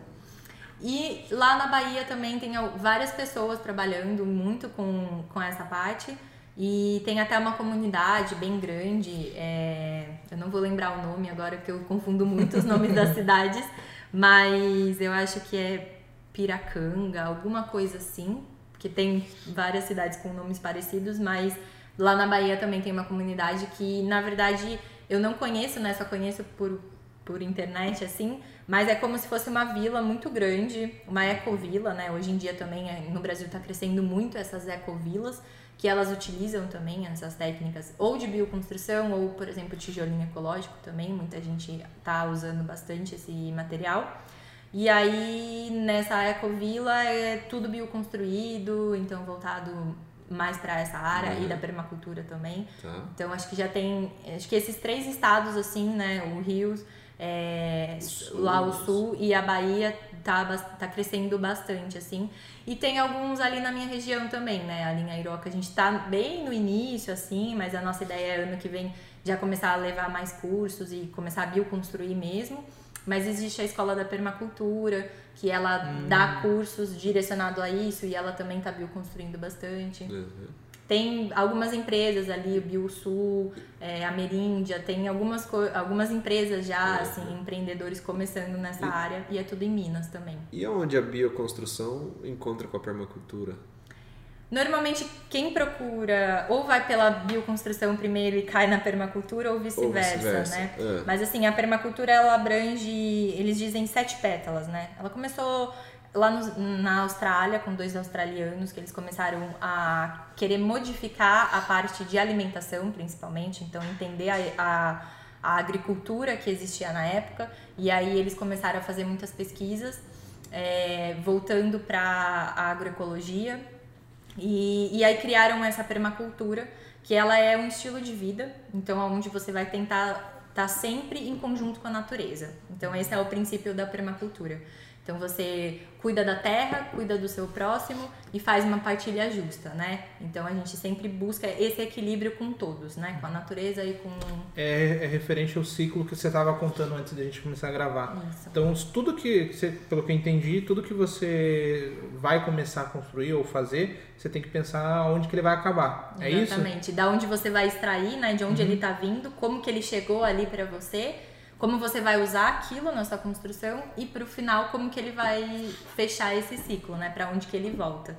E lá na Bahia também tem várias pessoas trabalhando muito com, com essa parte. E tem até uma comunidade bem grande. é, eu não vou lembrar o nome agora, porque eu confundo muito os nomes das [laughs] cidades. Mas eu acho que é Piracanga, alguma coisa assim. Que tem várias cidades com nomes parecidos, mas lá na Bahia também tem uma comunidade que, na verdade, eu não conheço, né? Só conheço por por internet, assim, mas é como se fosse uma vila muito grande, uma ecovila, né? Hoje em dia também é, no Brasil está crescendo muito essas ecovilas, que elas utilizam também essas técnicas ou de bioconstrução ou, por exemplo, tijolinho ecológico também, muita gente está usando bastante esse material. E aí nessa ecovila é tudo bioconstruído, então voltado mais para essa área uhum. e da permacultura também. Tá. Então acho que já tem, acho que esses três estados assim, né, o Rio, é, o lá o sul e a Bahia tá, tá crescendo bastante assim. E tem alguns ali na minha região também, né? Ali em Airoca a gente tá bem no início assim, mas a nossa ideia é ano que vem já começar a levar mais cursos e começar a bioconstruir mesmo. Mas existe a escola da permacultura, que ela hum. dá cursos direcionados a isso e ela também está bioconstruindo bastante. Uhum. Tem algumas empresas ali, o Biosul, é, a Meríndia, tem algumas, algumas empresas já, assim, empreendedores começando nessa e, área e é tudo em Minas também. E onde a bioconstrução encontra com a permacultura? Normalmente, quem procura ou vai pela bioconstrução primeiro e cai na permacultura ou vice-versa, vice né? É. Mas assim, a permacultura ela abrange, eles dizem sete pétalas, né? Ela começou lá no, na Austrália com dois australianos que eles começaram a querer modificar a parte de alimentação, principalmente, então entender a, a, a agricultura que existia na época e aí eles começaram a fazer muitas pesquisas. É, voltando para a agroecologia, e, e aí criaram essa permacultura, que ela é um estilo de vida, então onde você vai tentar estar tá sempre em conjunto com a natureza. Então esse é o princípio da permacultura. Então você cuida da terra, cuida do seu próximo e faz uma partilha justa, né? Então a gente sempre busca esse equilíbrio com todos, né? Com a natureza e com. É, é referente ao ciclo que você estava contando antes da gente começar a gravar. Isso. Então tudo que, você, pelo que eu entendi, tudo que você vai começar a construir ou fazer, você tem que pensar onde que ele vai acabar. Exatamente. É isso? Exatamente. Da onde você vai extrair, né? De onde uhum. ele está vindo, como que ele chegou ali para você como você vai usar aquilo na sua construção e para o final como que ele vai fechar esse ciclo, né? Para onde que ele volta.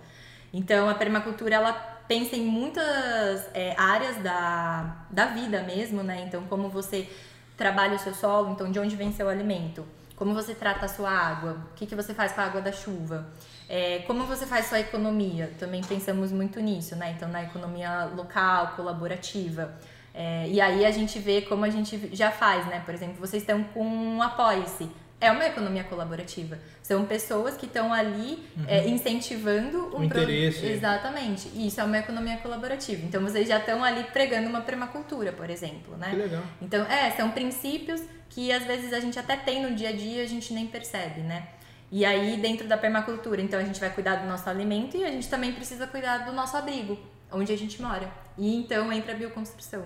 Então a permacultura ela pensa em muitas é, áreas da, da vida mesmo, né? Então como você trabalha o seu solo, então de onde vem seu alimento, como você trata a sua água, o que, que você faz com a água da chuva. É, como você faz sua economia? Também pensamos muito nisso, né? Então, na economia local, colaborativa. É, e aí a gente vê como a gente já faz, né? Por exemplo, vocês estão com um apoia-se. É uma economia colaborativa. São pessoas que estão ali uhum. é, incentivando um o interesse. Pro... Exatamente. E isso é uma economia colaborativa. Então vocês já estão ali pregando uma permacultura, por exemplo, né? Que legal. Então, é, são princípios que às vezes a gente até tem no dia a dia e a gente nem percebe, né? E aí, dentro da permacultura, então a gente vai cuidar do nosso alimento e a gente também precisa cuidar do nosso abrigo, onde a gente mora. E então entra a bioconstrução.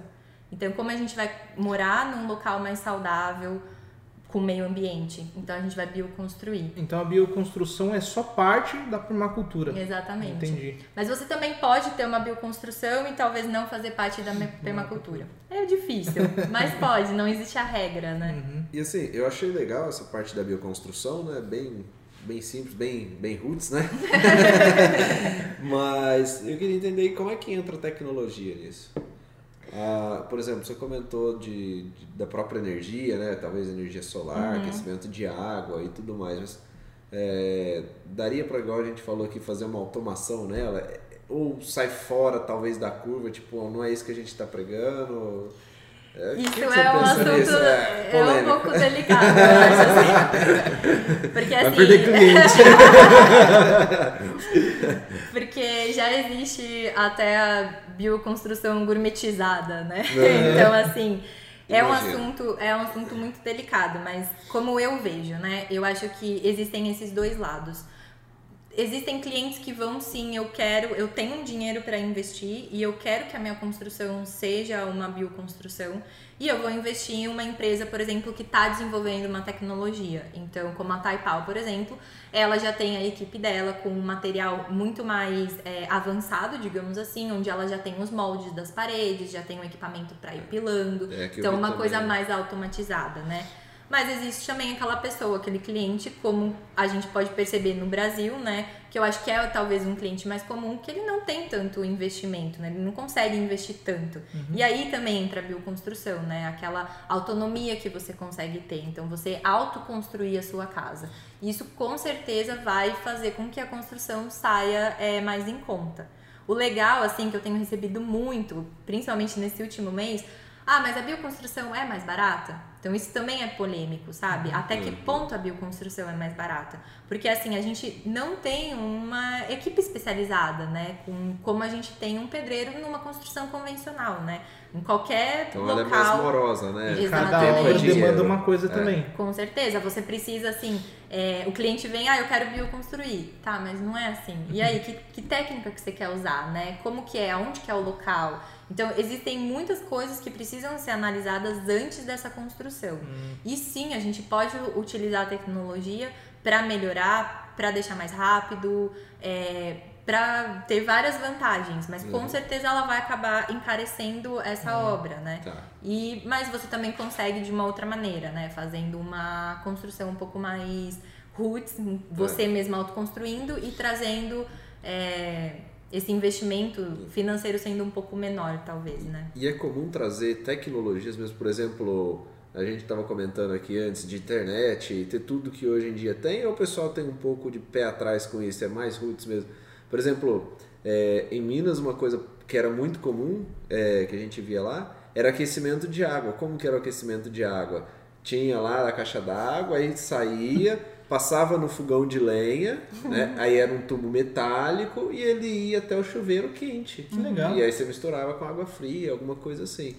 Então, como a gente vai morar num local mais saudável com o meio ambiente? Então, a gente vai bioconstruir. Então, a bioconstrução é só parte da permacultura. Exatamente. Entendi. Mas você também pode ter uma bioconstrução e talvez não fazer parte da permacultura. É difícil, [laughs] mas pode, não existe a regra, né? Uhum. E assim, eu achei legal essa parte da bioconstrução, né? Bem bem simples, bem, bem roots, né? [laughs] [laughs] Mas eu queria entender como é que entra a tecnologia nisso. Ah, por exemplo, você comentou de, de, da própria energia, né? Talvez energia solar, uhum. aquecimento de água e tudo mais. Mas é, daria para, igual a gente falou aqui, fazer uma automação nela? Ou sai fora, talvez, da curva, tipo, não é isso que a gente está pregando? É, isso que é um assunto é, é, um pouco delicado, eu acho assim. [laughs] Porque assim. [laughs] porque já existe até a bioconstrução gourmetizada, né? É. Então, assim. É um, assunto, é um assunto muito delicado, mas como eu vejo, né? Eu acho que existem esses dois lados existem clientes que vão sim, eu quero, eu tenho um dinheiro para investir e eu quero que a minha construção seja uma bioconstrução e eu vou investir em uma empresa, por exemplo, que está desenvolvendo uma tecnologia. Então, como a Taipal, por exemplo, ela já tem a equipe dela com um material muito mais é, avançado, digamos assim, onde ela já tem os moldes das paredes, já tem um equipamento para ir pilando. É, então, uma também. coisa mais automatizada, né? Mas existe também aquela pessoa, aquele cliente, como a gente pode perceber no Brasil, né? Que eu acho que é talvez um cliente mais comum, que ele não tem tanto investimento, né? Ele não consegue investir tanto. Uhum. E aí também entra a bioconstrução, né? Aquela autonomia que você consegue ter. Então, você autoconstruir a sua casa. Isso com certeza vai fazer com que a construção saia é, mais em conta. O legal, assim, que eu tenho recebido muito, principalmente nesse último mês, ah, mas a bioconstrução é mais barata? Então isso também é polêmico, sabe? Até que uhum. ponto a bioconstrução é mais barata? Porque assim, a gente não tem uma equipe especializada, né? Com, como a gente tem um pedreiro numa construção convencional, né? Em qualquer então local. ela é mais morosa, né? Cada um demanda uma coisa é. também. Com certeza. Você precisa, assim, é, o cliente vem, ah, eu quero bioconstruir. Tá, mas não é assim. E aí, que, que técnica que você quer usar, né? Como que é? Aonde que é o local? Então, existem muitas coisas que precisam ser analisadas antes dessa construção. Hum. E sim, a gente pode utilizar a tecnologia para melhorar, para deixar mais rápido, é, para ter várias vantagens, mas uhum. com certeza ela vai acabar encarecendo essa uhum. obra, né? Tá. E mas você também consegue de uma outra maneira, né? Fazendo uma construção um pouco mais roots, você é. mesmo autoconstruindo e trazendo é, esse investimento financeiro sendo um pouco menor, talvez, né? E é comum trazer tecnologias mesmo, por exemplo, a gente estava comentando aqui antes de internet, ter tudo que hoje em dia tem, ou o pessoal tem um pouco de pé atrás com isso, é mais roots mesmo? Por exemplo, é, em Minas uma coisa que era muito comum, é, que a gente via lá, era aquecimento de água. Como que era o aquecimento de água? Tinha lá a caixa d'água, aí saía passava no fogão de lenha, né? Aí era um tubo metálico e ele ia até o chuveiro quente. Que legal. E aí você misturava com água fria, alguma coisa assim,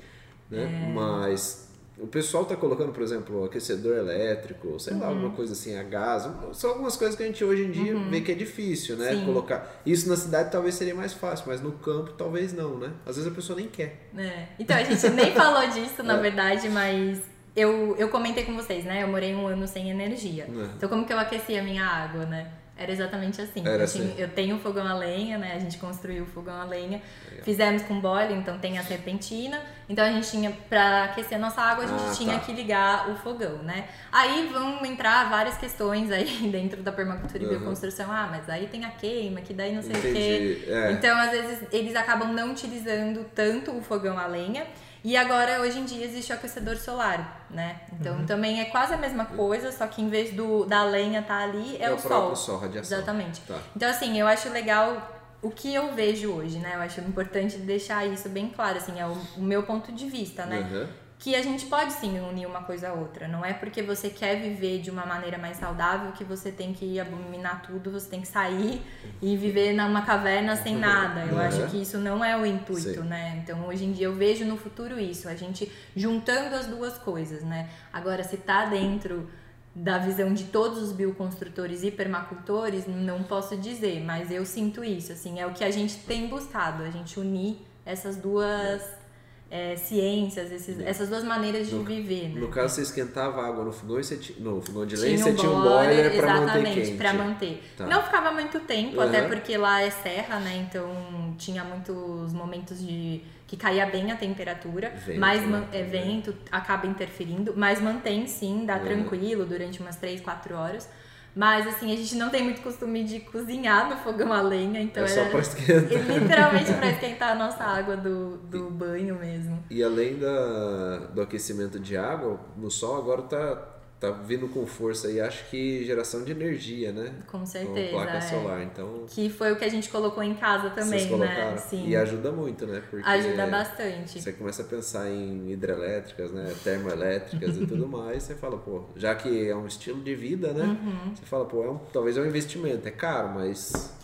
né? É. Mas o pessoal tá colocando, por exemplo, aquecedor elétrico, sei uhum. lá, alguma coisa assim, a gás. São algumas coisas que a gente hoje em dia uhum. vê que é difícil, né? Sim. Colocar. Isso na cidade talvez seria mais fácil, mas no campo talvez não, né? Às vezes a pessoa nem quer. É. Então, a gente nem falou disso, na [laughs] é. verdade, mas eu, eu comentei com vocês, né? Eu morei um ano sem energia. É. Então, como que eu aquecia a minha água, né? Era exatamente assim. Era eu, assim. Tinha, eu tenho fogão a lenha, né? A gente construiu o fogão a lenha. Legal. Fizemos com boiler, então tem a serpentina. Então a gente tinha, pra aquecer a nossa água, a gente ah, tinha tá. que ligar o fogão, né? Aí vão entrar várias questões aí [laughs] dentro da permacultura uhum. e bioconstrução. Ah, mas aí tem a queima, que daí não sei Entendi. o quê. É. Então, às vezes, eles acabam não utilizando tanto o fogão a lenha. E agora, hoje em dia, existe o aquecedor solar, né? Então uhum. também é quase a mesma coisa, só que em vez do, da lenha estar tá ali, é, é o, o sol. sol, radiação. Exatamente. Tá. Então, assim, eu acho legal o que eu vejo hoje, né? Eu acho importante deixar isso bem claro, assim, é o, o meu ponto de vista, né? Uhum que a gente pode sim unir uma coisa a outra. Não é porque você quer viver de uma maneira mais saudável que você tem que abominar tudo, você tem que sair e viver numa caverna sem nada. Eu acho que isso não é o intuito, sim. né? Então hoje em dia eu vejo no futuro isso, a gente juntando as duas coisas, né? Agora, se tá dentro da visão de todos os bioconstrutores e permacultores, não posso dizer, mas eu sinto isso, assim, é o que a gente tem buscado, a gente unir essas duas é, ciências, esses, essas duas maneiras de no, viver. Né? No caso, você esquentava água no fogão, você tinha, no fogão de lenha, você tinha um boiler para manter quente. para manter. Tá. Não ficava muito tempo, uhum. até porque lá é serra, né? Então tinha muitos momentos de que caía bem a temperatura, vento, mas né? é, vento acaba interferindo, mas mantém sim, dá uhum. tranquilo durante umas 3, 4 horas. Mas assim, a gente não tem muito costume de cozinhar no fogão a lenha, então é só pra esquentar. literalmente para esquentar a nossa água do, do e, banho mesmo. E além da, do aquecimento de água, no sol agora tá tá vindo com força e acho que geração de energia, né? Com certeza. Com placa é. solar, então. Que foi o que a gente colocou em casa também, né? Sim. E ajuda muito, né? Porque ajuda bastante. Você começa a pensar em hidrelétricas, né? Termoelétricas e tudo [laughs] mais, você fala, pô, já que é um estilo de vida, né? Uhum. Você fala, pô, é um, talvez é um investimento, é caro, mas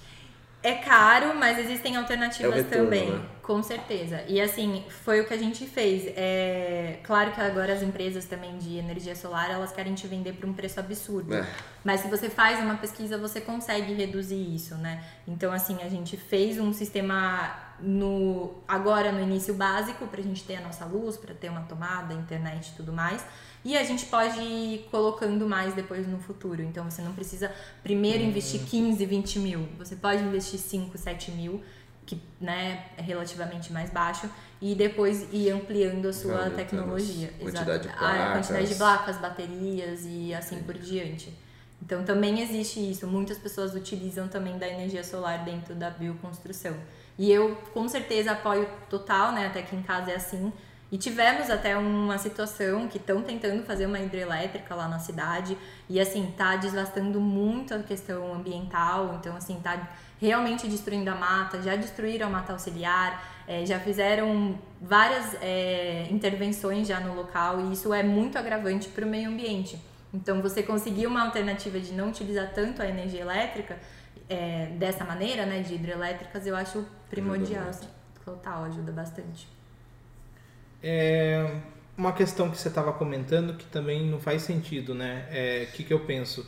é caro, mas existem alternativas é retorno, também. Né? Com certeza. E assim, foi o que a gente fez. É claro que agora as empresas também de energia solar, elas querem te vender por um preço absurdo. É. Mas se você faz uma pesquisa, você consegue reduzir isso, né? Então assim, a gente fez um sistema no agora no início básico para a gente ter a nossa luz, para ter uma tomada, internet e tudo mais. E a gente pode ir colocando mais depois no futuro. Então você não precisa primeiro investir 15, uhum. 20 mil. Você pode investir 5, 7 mil que né, é relativamente mais baixo, e depois ir ampliando a sua tecnologia. Quantidade Exato. de placas. A quantidade de placas, baterias e assim por diante. Então também existe isso. Muitas pessoas utilizam também da energia solar dentro da bioconstrução. E eu com certeza apoio total, né? Até que em casa é assim. E tivemos até uma situação que estão tentando fazer uma hidrelétrica lá na cidade e assim tá desgastando muito a questão ambiental, então assim tá realmente destruindo a mata, já destruíram a mata auxiliar, é, já fizeram várias é, intervenções já no local e isso é muito agravante para o meio ambiente. Então você conseguir uma alternativa de não utilizar tanto a energia elétrica é, dessa maneira, né, de hidrelétricas, eu acho primordial. Ajuda Total, ajuda bastante. É uma questão que você estava comentando que também não faz sentido, né? É, o que, que eu penso?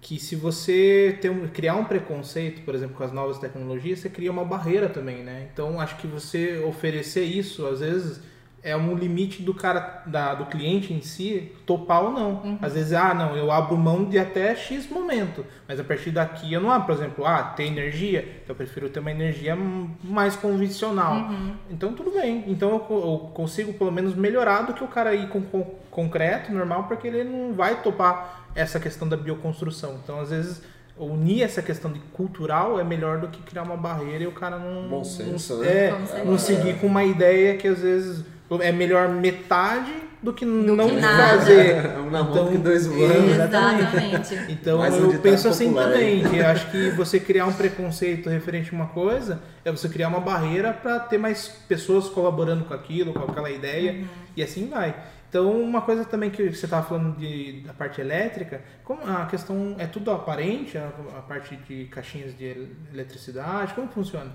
Que se você tem um, criar um preconceito, por exemplo, com as novas tecnologias, você cria uma barreira também, né? Então, acho que você oferecer isso, às vezes, é um limite do cara, da, do cliente em si, topar ou não. Uhum. Às vezes, ah, não, eu abro mão de até X momento, mas a partir daqui eu não abro, por exemplo, ah, tem energia, então eu prefiro ter uma energia mais convencional. Uhum. Então, tudo bem. Então, eu, eu consigo pelo menos melhorar do que o cara ir com, com concreto, normal, porque ele não vai topar essa questão da bioconstrução. Então, às vezes, unir essa questão de cultural é melhor do que criar uma barreira e o cara não. Bom senso, não, né? É, não seguir com uma ideia que às vezes é melhor metade do que não que nada. fazer. [laughs] Um na mão Então, que dois é, voando. Exatamente. [laughs] Então Mais um eu penso assim popular também, que eu acho que [laughs] você criar um preconceito referente a uma coisa é você criar uma barreira para ter mais pessoas colaborando com aquilo, com aquela ideia, Uhum. e assim vai. Então, uma coisa também que você estava falando de, da parte elétrica, como a questão é tudo aparente, a, a parte de caixinhas de eletricidade, como funciona?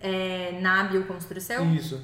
É, na bioconstrução, Isso.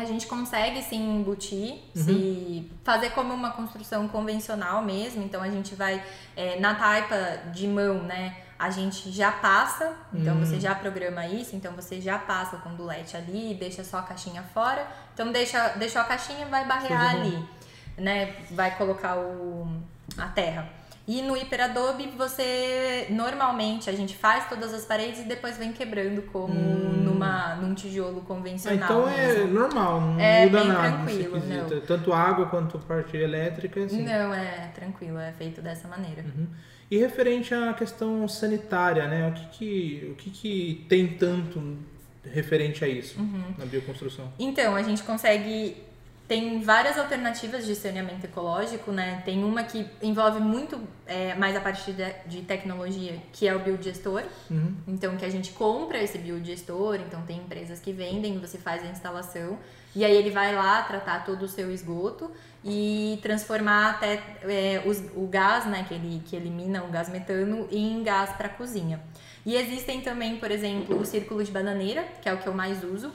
A gente consegue sim embutir, se fazer como uma construção convencional mesmo. Então a gente vai é, na taipa de mão, né? A gente já passa, então Hum. você já programa isso, então você já passa o condulete ali, deixa só a caixinha fora. Então deixa, deixou a caixinha, vai barrear ali, né? Vai colocar o, a terra. E no hiperadobe você normalmente a gente faz todas as paredes e depois vem quebrando como numa num tijolo Ah, convencional. então é normal, não É muda bem nada tranquilo, não. Tanto água quanto parte elétrica, assim. Não, é tranquilo, é feito dessa maneira. Uhum. E referente à questão sanitária, né? O que que, o que, que tem tanto referente a isso Uhum. na bioconstrução? Então, a gente consegue. Tem várias alternativas de saneamento ecológico, né? Tem uma que envolve muito é, mais a parte de, de tecnologia, que é o biodigestor. Uhum. Então, que a gente compra esse biodigestor, então tem empresas que vendem, você faz a instalação, e aí ele vai lá tratar todo o seu esgoto e transformar até é, os- o gás, né, que, ele, que elimina o gás metano, em gás para cozinha. E existem também, por exemplo, o círculo de bananeira, que é o que eu mais uso.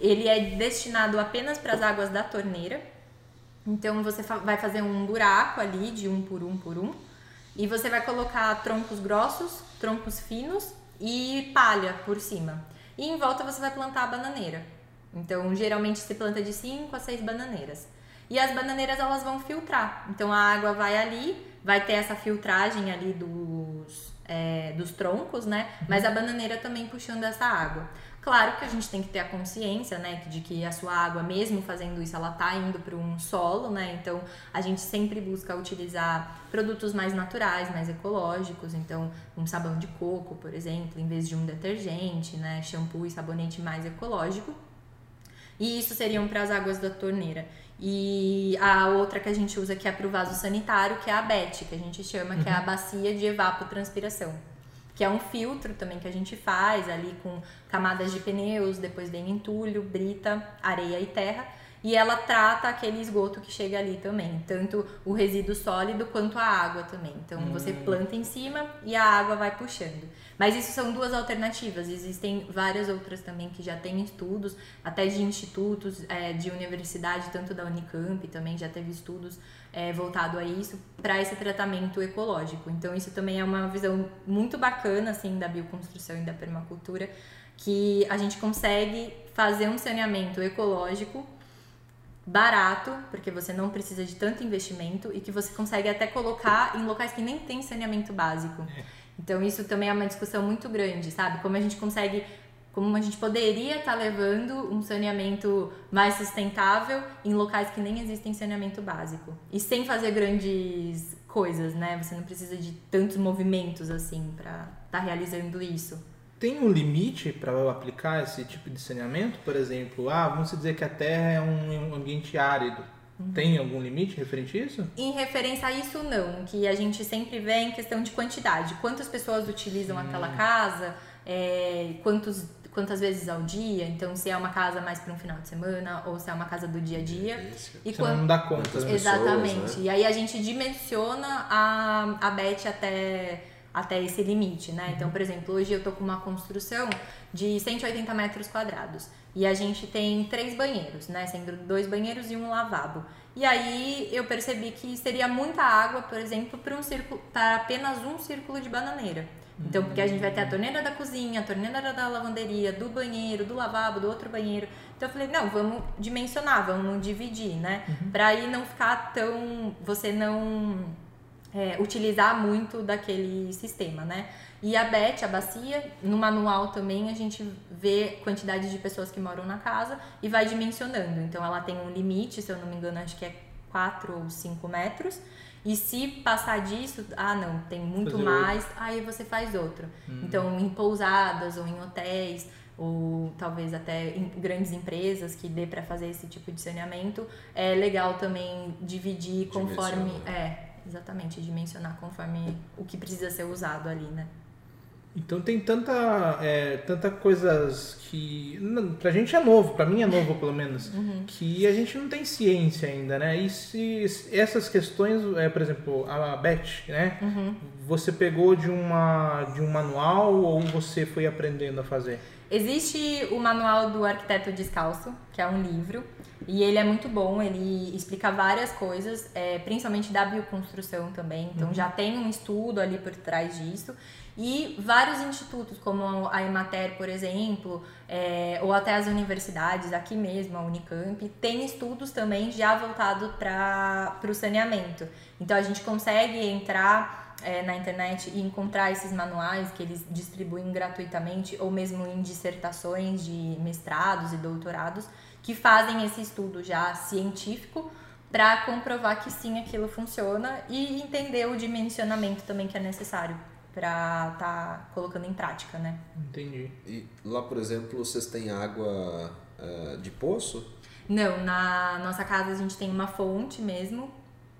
Ele é destinado apenas para as águas da torneira. Então você vai fazer um buraco ali de um por um por um. E você vai colocar troncos grossos, troncos finos e palha por cima. E em volta você vai plantar a bananeira. Então geralmente se planta de 5 a 6 bananeiras. E as bananeiras elas vão filtrar. Então a água vai ali, vai ter essa filtragem ali dos, é, dos troncos, né? Mas a bananeira também puxando essa água. Claro que a gente tem que ter a consciência, né, de que a sua água, mesmo fazendo isso, ela tá indo para um solo, né? Então a gente sempre busca utilizar produtos mais naturais, mais ecológicos. Então um sabão de coco, por exemplo, em vez de um detergente, né? Shampoo e sabonete mais ecológico. E isso seriam para as águas da torneira. E a outra que a gente usa que é para o vaso sanitário, que é a BET, que a gente chama, que é a bacia de evapotranspiração. Que é um filtro também que a gente faz ali com camadas de pneus, depois vem entulho, brita, areia e terra. E ela trata aquele esgoto que chega ali também, tanto o resíduo sólido quanto a água também. Então você planta em cima e a água vai puxando. Mas isso são duas alternativas. Existem várias outras também que já têm estudos, até de institutos, é, de universidade, tanto da Unicamp também já teve estudos é, voltado a isso, para esse tratamento ecológico. Então isso também é uma visão muito bacana assim da bioconstrução e da permacultura, que a gente consegue fazer um saneamento ecológico barato, porque você não precisa de tanto investimento e que você consegue até colocar em locais que nem tem saneamento básico. Então isso também é uma discussão muito grande, sabe? Como a gente consegue como a gente poderia estar tá levando um saneamento mais sustentável em locais que nem existem saneamento básico. E sem fazer grandes coisas, né? Você não precisa de tantos movimentos assim para estar tá realizando isso. Tem um limite para eu aplicar esse tipo de saneamento? Por exemplo, ah, vamos dizer que a Terra é um ambiente árido. Uhum. Tem algum limite referente a isso? Em referência a isso, não. Que a gente sempre vê em questão de quantidade. Quantas pessoas utilizam hum. aquela casa, é, quantos quantas vezes ao dia, então se é uma casa mais para um final de semana ou se é uma casa do dia a dia. E Você quando... não dá conta. Exatamente. Pessoas, né? E aí a gente dimensiona a, a BET até, até esse limite, né? Então, por exemplo, hoje eu tô com uma construção de 180 metros quadrados e a gente tem três banheiros, né? Sendo dois banheiros e um lavabo. E aí eu percebi que seria muita água, por exemplo, para um círculo, para apenas um círculo de bananeira. Então, porque a gente vai ter a torneira da cozinha, a torneira da lavanderia, do banheiro, do lavabo, do outro banheiro. Então eu falei, não, vamos dimensionar, vamos dividir, né? Uhum. Pra aí não ficar tão. Você não é, utilizar muito daquele sistema, né? E a BET, a bacia, no manual também a gente vê quantidade de pessoas que moram na casa e vai dimensionando. Então ela tem um limite, se eu não me engano, acho que é 4 ou 5 metros. E se passar disso, ah não, tem muito Fazer mais, outro. aí você faz outro. Uhum. Então, em pousadas ou em hotéis, ou talvez até em grandes empresas que dê para fazer esse tipo de saneamento, é legal também dividir conforme. É, exatamente, dimensionar conforme o que precisa ser usado ali, né? Então tem tanta, é, tanta coisas que não, pra gente é novo, pra mim é novo pelo menos, uhum. que a gente não tem ciência ainda, né? E se, essas questões, é, por exemplo, a Beth, né? Uhum. Você pegou de uma de um manual ou você foi aprendendo a fazer? Existe o manual do arquiteto descalço, que é um livro, e ele é muito bom, ele explica várias coisas, é, principalmente da bioconstrução também. Então uhum. já tem um estudo ali por trás disso. E vários institutos, como a Emater, por exemplo, é, ou até as universidades, aqui mesmo, a Unicamp, tem estudos também já voltados para o saneamento. Então a gente consegue entrar é, na internet e encontrar esses manuais que eles distribuem gratuitamente, ou mesmo em dissertações de mestrados e doutorados, que fazem esse estudo já científico para comprovar que sim aquilo funciona e entender o dimensionamento também que é necessário para estar tá colocando em prática, né? Entendi. E lá, por exemplo, vocês têm água uh, de poço? Não, na nossa casa a gente tem uma fonte mesmo.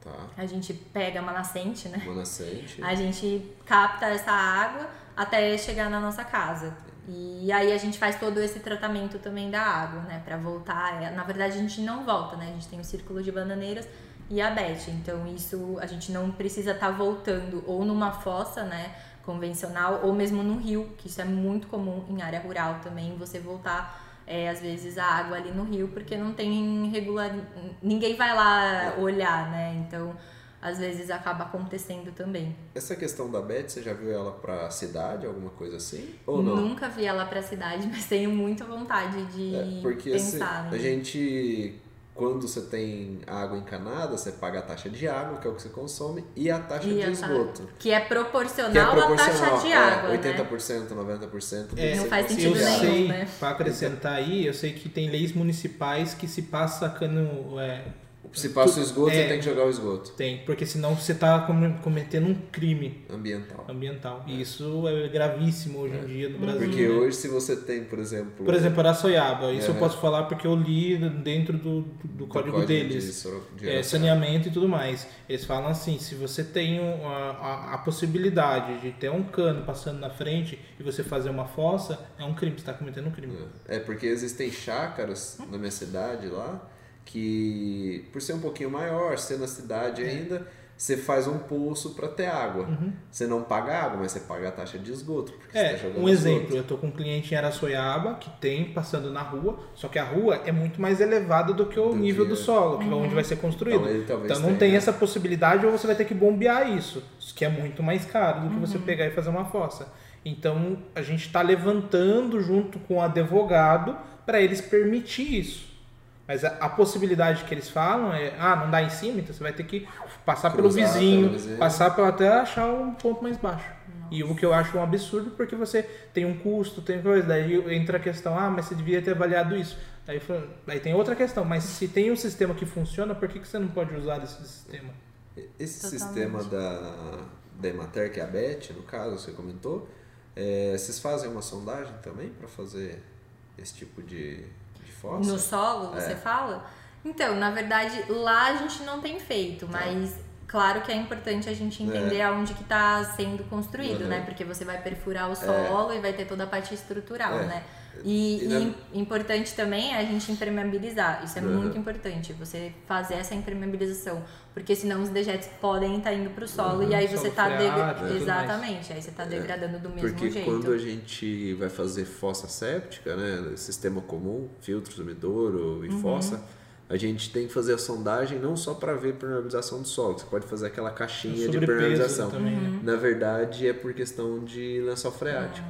Tá. A gente pega uma nascente, né? Uma nascente. A gente capta essa água até chegar na nossa casa. E aí a gente faz todo esse tratamento também da água, né? Para voltar. Na verdade, a gente não volta, né? A gente tem o círculo de bananeiras e a Beth. Então isso a gente não precisa estar tá voltando ou numa fossa, né, convencional, ou mesmo no rio, que isso é muito comum em área rural também, você voltar é, às vezes a água ali no rio, porque não tem regular. ninguém vai lá olhar, né? Então às vezes acaba acontecendo também. Essa questão da Beth, você já viu ela pra cidade, alguma coisa assim? Ou não? Nunca vi ela pra cidade, [laughs] mas tenho muita vontade de é, porque pensar. Assim, a gente quando você tem água encanada, você paga a taxa de água, que é o que você consome, e a taxa e de a esgoto. Que é proporcional, que é proporcional à taxa de é, água. 80%, né? 90%. É, não faz sentido eu nenhum, sei, né? Para acrescentar aí, eu sei que tem leis municipais que se passa cano. É, se passa o esgoto, é, você tem que jogar o esgoto. Tem, porque senão você está cometendo um crime ambiental. ambiental. E isso é gravíssimo hoje em é. dia no Brasil. Porque né? hoje, se você tem, por exemplo. Por exemplo, Araçoiaba, isso eu posso falar porque eu li dentro do, do, do código, código, deles. De, de é, saneamento e tudo mais. Eles falam assim: se você tem a, a, a, possibilidade de ter um cano passando na frente e você fazer uma fossa, é um crime, você está cometendo um crime. É, porque existem chácaras na minha cidade lá que por ser um pouquinho maior, ser na cidade é. ainda, você faz um poço para ter água. Uhum. Você não paga água, mas você paga a taxa de esgoto. é, tá um exemplo, eu estou com um cliente em Araçoiaba que tem passando na rua, só que a rua é muito mais elevada do que o do nível que... do solo, que é onde uhum. vai ser construído. Então, então não tem essa possibilidade ou você vai ter que bombear isso, que é muito mais caro do que uhum. você pegar e fazer uma fossa. Então a gente está levantando junto com o advogado para eles permitir isso. Mas a, a, possibilidade que eles falam é, ah, não dá em cima, então você vai ter que passar Cruzar pelo vizinho, passar pelo até achar um ponto mais baixo. E o que eu acho um absurdo porque você tem um custo, tem coisa, daí entra a questão, ah, mas você devia ter avaliado isso. Aí, aí tem outra questão, mas se tem um sistema que funciona, por que, que você não pode usar esse sistema? Esse Totalmente. sistema da, da Emater, que é a BET, no caso, você comentou, é, vocês fazem uma sondagem também para fazer esse tipo de fossa? No solo, você É. fala? Então, na verdade, lá a gente não tem feito, mas claro que é importante a gente entender aonde que está sendo construído, Uhum. né? Porque você vai perfurar o solo e vai ter toda a parte estrutural, É. né? E, E e importante também é a gente impermeabilizar. Isso é Uhum. muito importante, você fazer essa impermeabilização. Porque senão os dejetos podem estar indo pro solo Uhum. e aí você tá freático e degra... tudo mais. Exatamente, aí você tá degradando do mesmo Porque jeito. quando a gente vai fazer fossa séptica, né, sistema comum, filtro, sumidouro e Uhum. fossa, a gente tem que fazer a sondagem não só para ver a permeabilização do solo, você pode fazer aquela caixinha de permeabilização. também, né? Na verdade, é por questão de lençol freático.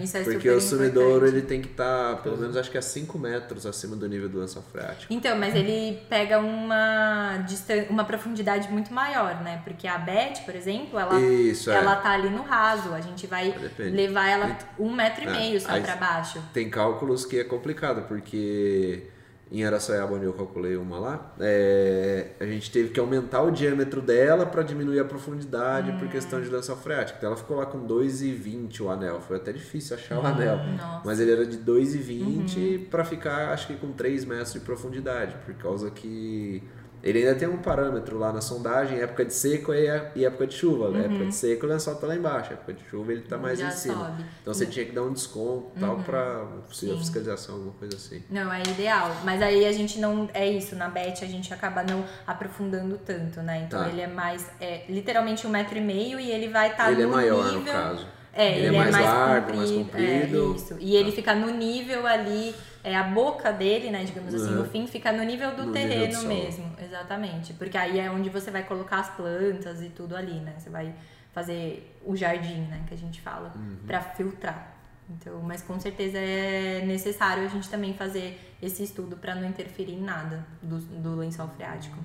Isso é Porque o sumidouro ele tem que estar, pelo menos acho que a 5 metros acima do nível do lençol freático. Então, mas ele pega uma, distan- uma profundidade muito maior, né? Porque a Beth, por exemplo, ela, Isso, é. ela tá ali no raso. A gente vai Depende. levar ela um metro e É, meio só pra baixo. Tem cálculos que é complicado, porque em Araçoiaba, onde eu calculei uma lá, é, a gente teve que aumentar o diâmetro dela para diminuir a profundidade por questão de lençol freático. Então ela ficou lá com 2,20 o anel. Foi até difícil achar o anel. Nossa. Mas ele era de 2,20 para ficar, acho que com 3 metros de profundidade, por causa que ele ainda tem um parâmetro lá na sondagem, época de seco e é- e época de chuva. né? Época de seco o lençol tá lá embaixo, época de chuva ele tá mais Já em cima. sobe. Então você tinha que dar um desconto e tal para possível Sim. fiscalização, alguma coisa assim. Não, é ideal. Mas aí a gente não. É isso, na Bet a gente acaba não aprofundando tanto, né? Então Tá. ele é mais. É, literalmente um metro e meio e ele vai estar ele é maior nível. no caso. É, Ele é mais largo, mais é, comprido. isso. E ele fica no nível ali, é a boca dele, né, digamos assim, Uhum. o fim fica no nível do No nível terreno do solo. mesmo, exatamente. Porque aí é onde você vai colocar as plantas e tudo ali, né? Você vai fazer o jardim, né, que a gente fala, Uhum. pra filtrar. Então, mas com certeza é necessário a gente também fazer esse estudo pra não interferir em nada do, do lençol freático.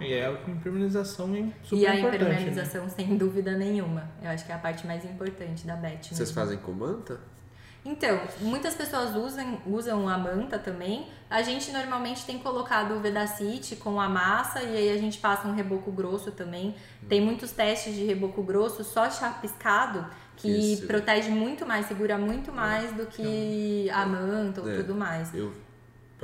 E é a impermeabilização é super e a né? impermeabilização, sem dúvida nenhuma. Eu acho que é a parte mais importante da BET. Vocês mesmo. fazem com manta? Então, muitas pessoas usam, usam a manta também. A gente normalmente tem colocado o Vedacity com a massa e aí a gente passa um reboco grosso também. Tem muitos testes de reboco grosso só chapiscado que Isso. protege muito mais, segura muito mais do que a manta ou É. tudo mais. Eu.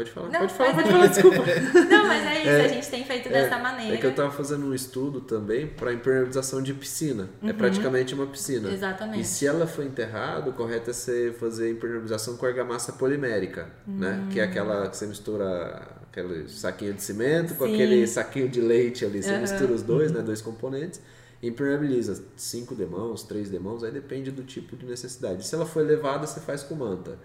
Pode falar, Não, pode falar, pode é falar, desculpa. [laughs] Não, mas é isso, a gente tem feito dessa maneira. É que eu tava fazendo um estudo também para impermeabilização de piscina. É praticamente uma piscina. Uhum. Exatamente. E se ela for enterrada, o correto é você fazer impermeabilização com argamassa polimérica, né? Que é aquela que você mistura aquele saquinho de cimento com Sim. aquele saquinho de leite ali. Você Aham. mistura os dois, né? Dois componentes. Impermeabiliza cinco demãos, três demãos, aí depende do tipo de necessidade. Se ela for elevada, você faz com manta.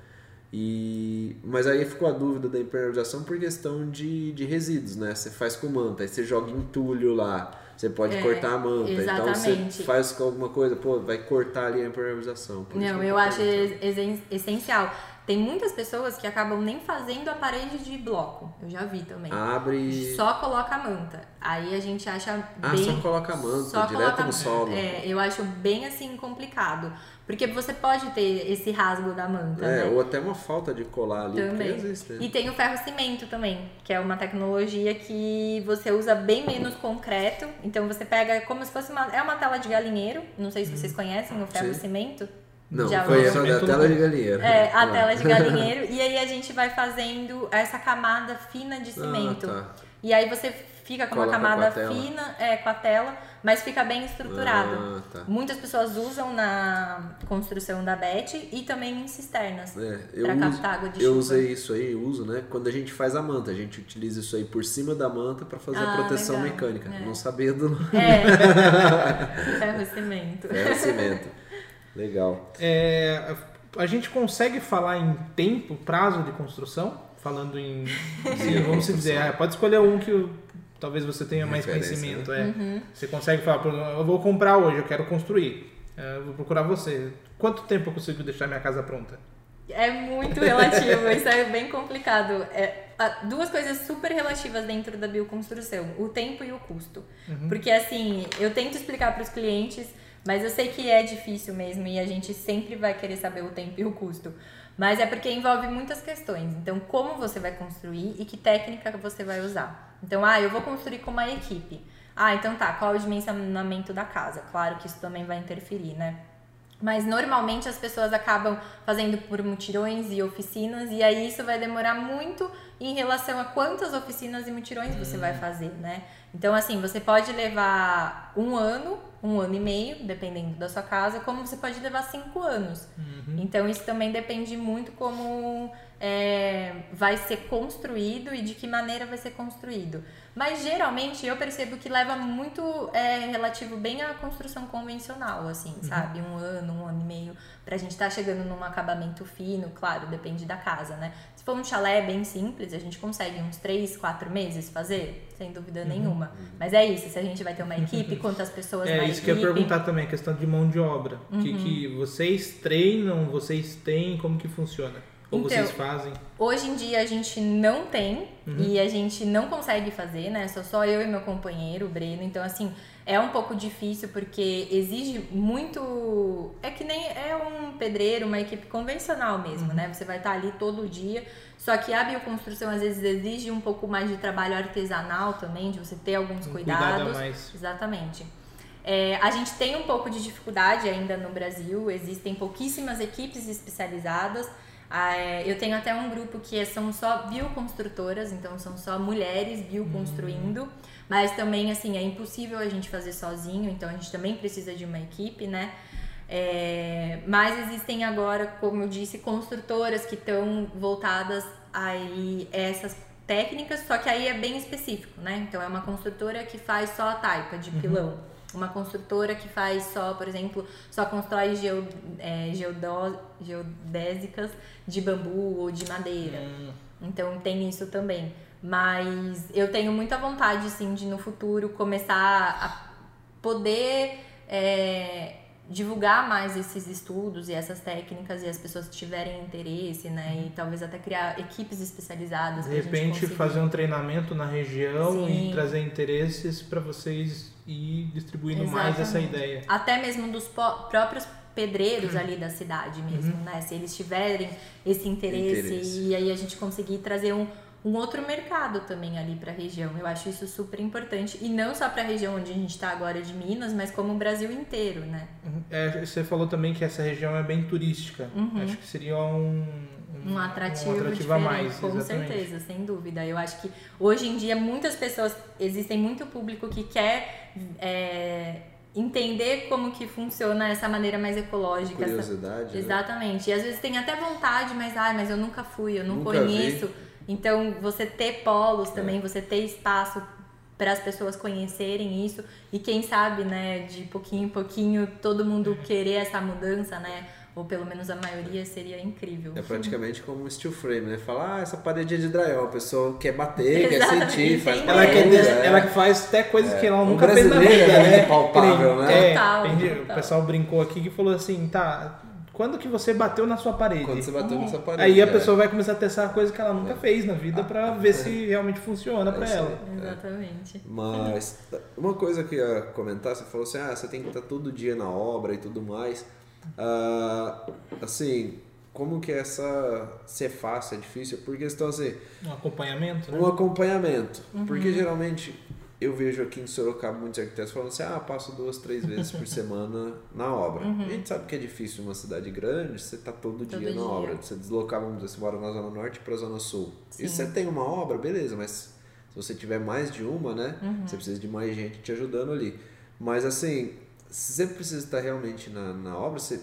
E, mas aí ficou a dúvida da impermeabilização por questão de, de resíduos, né? Você faz com manta, aí você joga entulho lá, você pode É, cortar a manta. Então exatamente. você faz com alguma coisa, pô, vai cortar ali a impermeabilização. Não, eu acho essencial. Tem muitas pessoas que acabam nem fazendo a parede de bloco. Eu já vi também. Abre. Só coloca a manta. Aí a gente acha Ah, bem. só coloca a manta, só direto coloca- no solo. É, eu acho bem assim complicado. Porque você pode ter esse rasgo da manta, É, né? ou até uma falta de colar ali, Também. tem. E tem o ferro cimento também, que é uma tecnologia que você usa bem menos concreto. Então você pega como se fosse uma. É uma tela de galinheiro. Não sei se vocês conhecem o ferro Uhum. Sim. cimento. Não, Já conheço a da tela de galinheiro. É, a Ah. tela de galinheiro. [laughs] e aí a gente vai fazendo essa camada fina de cimento. Ah, tá. E aí você fica com uma Coloca camada com fina, é, com a tela, mas fica bem estruturado. Ah, tá. Muitas pessoas usam na construção da BET e também em cisternas. É, eu, Pra uso- captar água de eu chuva. usei isso aí, uso, né? Quando a gente faz a manta, a gente utiliza isso aí por cima da manta para fazer a Ah, proteção legal. mecânica. É. Não sabia do É, [laughs] ferro cimento. ferro cimento. Legal. É, a gente consegue falar em tempo, prazo de construção? Falando em. Sim, [laughs] vamos dizer, ah, pode escolher um que o- talvez você tenha mais Referência, conhecimento. É. Uhum. Você consegue falar, por exemplo, eu vou comprar hoje, eu quero construir. É, eu vou procurar você. Quanto tempo eu consigo deixar minha casa pronta? É muito relativo, isso é bem complicado. É, duas coisas super relativas dentro da bioconstrução: o tempo e o custo. Porque assim, eu tento explicar para os clientes, Mas eu sei que é difícil mesmo e a gente sempre vai querer saber o tempo e o custo. Mas é porque envolve muitas questões. Então, como você vai construir e que técnica você vai usar. Então, ah, eu vou construir com uma equipe. Ah, então tá, qual é o dimensionamento da casa? Claro que isso também vai interferir, né? Mas normalmente as pessoas acabam fazendo por mutirões e oficinas, e aí isso vai demorar muito em relação a quantas oficinas e mutirões você vai fazer, né? Então, assim, você pode levar um ano, um ano e meio, dependendo da sua casa, como você pode levar cinco anos. Uhum. Então, isso também depende muito como é, vai ser construído e de que maneira vai ser construído. Mas geralmente eu percebo que leva muito é, relativo bem à construção convencional, assim, uhum. sabe? Um ano, um ano e meio, pra gente estar tá chegando num acabamento fino, claro, depende da casa, né? For um chalé bem simples, a gente consegue uns 3, 4 meses fazer, sem dúvida uhum. nenhuma. Mas é isso, se a gente vai ter uma equipe, [laughs] quantas pessoas É na isso que eu ia perguntar também, a questão de mão de obra. Uhum. Que, que vocês treinam, vocês têm, como que funciona? Ou então, vocês fazem? Hoje em dia a gente não tem uhum. e a gente não consegue fazer, né? Sou só eu e meu companheiro, o Breno. Então, assim, é um pouco difícil porque exige muito. É que nem é um pedreiro, uma equipe convencional mesmo, uhum. né? Você vai estar ali todo dia. Só que a bioconstrução às vezes exige um pouco mais de trabalho artesanal também, de você ter alguns um cuidados. mais. Exatamente. É, a gente tem um pouco de dificuldade ainda no Brasil, existem pouquíssimas equipes especializadas. Ah, é, eu tenho até um grupo que são só bioconstrutoras, então são só mulheres bioconstruindo, uhum. mas também assim é impossível a gente fazer sozinho, então a gente também precisa de uma equipe, né? É, mas existem agora, como eu disse, construtoras que estão voltadas aí essas técnicas, só que aí é bem específico, né? Então é uma construtora que faz só a taipa de uhum. Uma construtora que faz só, por exemplo, só constrói geo, é, geodó, geodésicas de bambu ou de madeira. Hum. Então tem isso também. Mas eu tenho muita vontade, sim, de no futuro começar a poder é, divulgar mais esses estudos e essas técnicas e as pessoas que tiverem interesse, né? E talvez até criar equipes especializadas. De repente fazer um treinamento na região Sim. e trazer interesses para vocês ir distribuindo Exatamente. mais essa ideia. Até mesmo dos próprios pedreiros uhum. ali da cidade mesmo, uhum. né? Se eles tiverem esse interesse, interesse, e aí a gente conseguir trazer um, um outro mercado também ali para a região. Eu acho isso super importante e não só para a região onde a gente está agora de Minas, mas como o Brasil inteiro, né? Uhum. É, você falou também que essa região é bem turística. Uhum. Acho que seria um um, um atrativo, um atrativo a mais, com exatamente. certeza, sem dúvida. Eu acho que hoje em dia muitas pessoas existem muito público que quer é, entender como que funciona essa maneira mais ecológica. Curiosidade. Essa... Né? Exatamente. E às vezes tem até vontade, mas ah, mas eu nunca fui, eu não nunca conheço. Vi. Então você ter polos também, é. você ter espaço para as pessoas conhecerem isso e quem sabe, né, de pouquinho em pouquinho todo mundo querer essa mudança, né? Ou pelo menos a maioria, seria incrível. É praticamente como um steel frame, né? Falar, ah, essa parede é de drywall, a pessoa quer bater, quer sentir, faz ela, quer é. ela faz até coisas é. que ela nunca fez na vida, né? É palpável, né? É, total, total. O pessoal brincou aqui que falou assim, tá, quando que você bateu na sua parede? Quando você bateu na sua parede. Aí a é. pessoa vai começar a testar coisa que ela nunca é. fez na vida para ver se realmente funciona para ela. Exatamente. Mas uma coisa que eu ia comentar, você falou assim, ah, você tem que estar todo dia na obra e tudo mais. Uh, assim, como que essa se é fácil, é difícil? Porque estão assim. Um acompanhamento, né? Um acompanhamento. Uhum. Porque geralmente eu vejo aqui em Sorocaba muitos arquitetos falando assim: ah, passo duas, três vezes por [laughs] semana na obra. Uhum. A gente sabe que é difícil uma cidade grande, você tá todo, todo dia na dia. obra. Você deslocar, vamos dizer, você mora na Zona Norte para a Zona Sul. Sim. E você tem uma obra, beleza, mas se você tiver mais de uma, né? Uhum. Você precisa de mais gente te ajudando ali. Mas assim, você precisa estar realmente na, na obra, você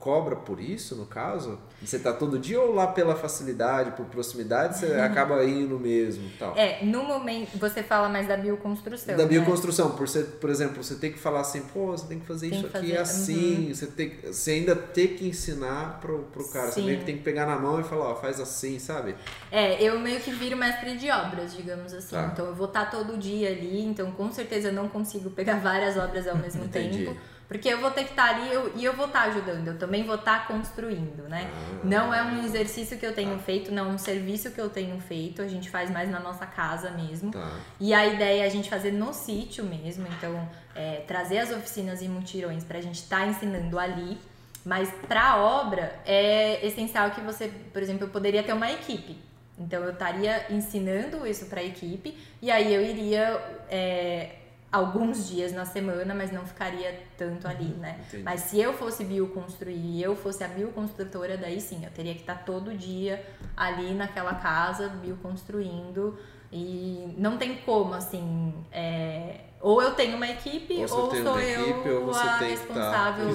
cobra por isso, no caso? Você tá todo dia ou lá pela facilidade, por proximidade, você uhum. acaba indo mesmo tal? É, no momento, você fala mais da bioconstrução. Da né? bioconstrução, por, ser, por exemplo, você tem que falar assim, pô, você tem que fazer tem isso que aqui fazer, assim, uhum. você, tem, você ainda tem que ensinar pro, pro cara, Sim. você meio que tem que pegar na mão e falar, ó, faz assim, sabe? É, eu meio que viro mestre de obras, digamos assim, tá. então eu vou estar tá todo dia ali, então com certeza eu não consigo pegar várias obras ao mesmo tempo, Porque eu vou ter que estar tá ali eu, e eu vou estar tá ajudando, eu também vou estar tá construindo, né? Ah. Não é um exercício que eu tenho feito, não é um serviço que eu tenho feito, a gente faz mais na nossa casa mesmo. Tá. E a ideia é a gente fazer no sítio mesmo, então é, trazer as oficinas e mutirões para a gente estar tá ensinando ali. Mas para a obra é essencial que você, por exemplo, eu poderia ter uma equipe. Então eu estaria ensinando isso para a equipe e aí eu iria é, alguns dias na semana, mas não ficaria tanto ali, Uhum, né? entendi. Mas se eu fosse bioconstruir e eu fosse a bioconstrutora, daí sim, eu teria que estar todo dia ali naquela casa bioconstruindo e não tem como, assim, é, ou eu tenho uma equipe Ou ou sou eu equipe, ou a tá responsável.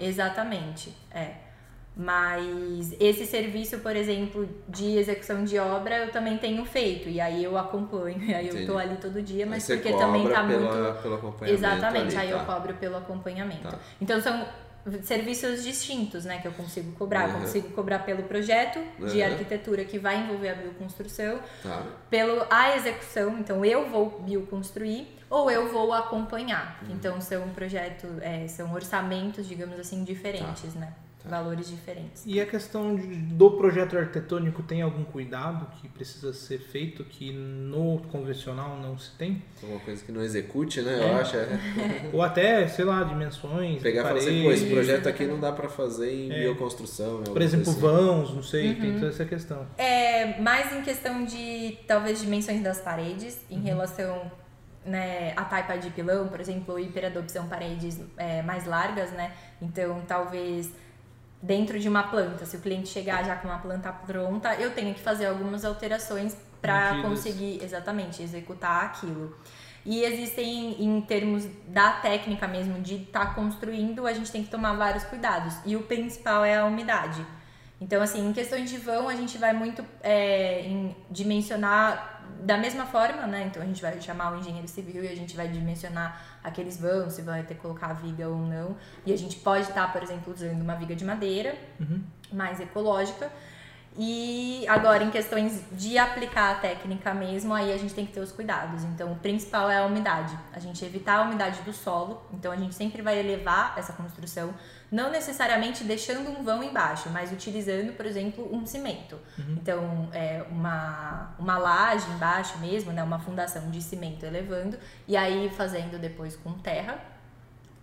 Exatamente, é. Mas esse serviço, por exemplo, de execução de obra, eu também tenho feito. E aí eu acompanho, [laughs] e aí eu Entendi. tô ali todo dia, mas porque também tá pela, muito. pelo acompanhamento Exatamente, ali, aí eu tá. cobro pelo acompanhamento. Tá. Então são serviços distintos, né, que eu consigo cobrar. Eu Uhum. consigo cobrar pelo projeto de Uhum. arquitetura que vai envolver a bioconstrução, Tá. pelo a execução, então eu vou bioconstruir ou eu vou acompanhar. Uhum. Então são projetos, é, são orçamentos, digamos assim, diferentes, né? Tá. Valores diferentes. E a questão de- do projeto arquitetônico tem algum cuidado que precisa ser feito que no convencional não se tem? Alguma coisa que não execute, né? É. Eu acho. É. [laughs] Ou até, sei lá, dimensões, Pegar e falar assim, pô, esse projeto aqui não dá pra fazer em É. bioconstrução. né? por exemplo, coisa vãos, não sei, Uhum. tem toda essa questão. É mais em questão de talvez dimensões das paredes, Uhum. em relação né, a taipa de pilão, por exemplo, hiperadopção paredes é, mais largas, né? Então talvez dentro de uma planta, se o cliente chegar já com uma planta pronta, eu tenho que fazer algumas alterações para conseguir exatamente executar aquilo. E existem, em termos da técnica mesmo de estar construindo, a gente tem que tomar vários cuidados. E o principal é a umidade. Então, assim, em questões de vão, a gente vai muito é, dimensionar da mesma forma, né? Então, a gente vai chamar o engenheiro civil e a gente vai dimensionar aqueles vãos, se vai ter que colocar viga ou não. E a gente pode estar, por exemplo, usando uma viga de madeira, Uhum. mais ecológica. E agora, em questões de aplicar a técnica mesmo, aí a gente tem que ter os cuidados. Então, o principal é a umidade. A gente evitar a umidade do solo. Então, a gente sempre vai elevar essa construção, não necessariamente deixando um vão embaixo, mas utilizando, por exemplo, um cimento. Então, é uma, uma laje embaixo mesmo, né? Uma fundação de cimento elevando, e aí fazendo depois com terra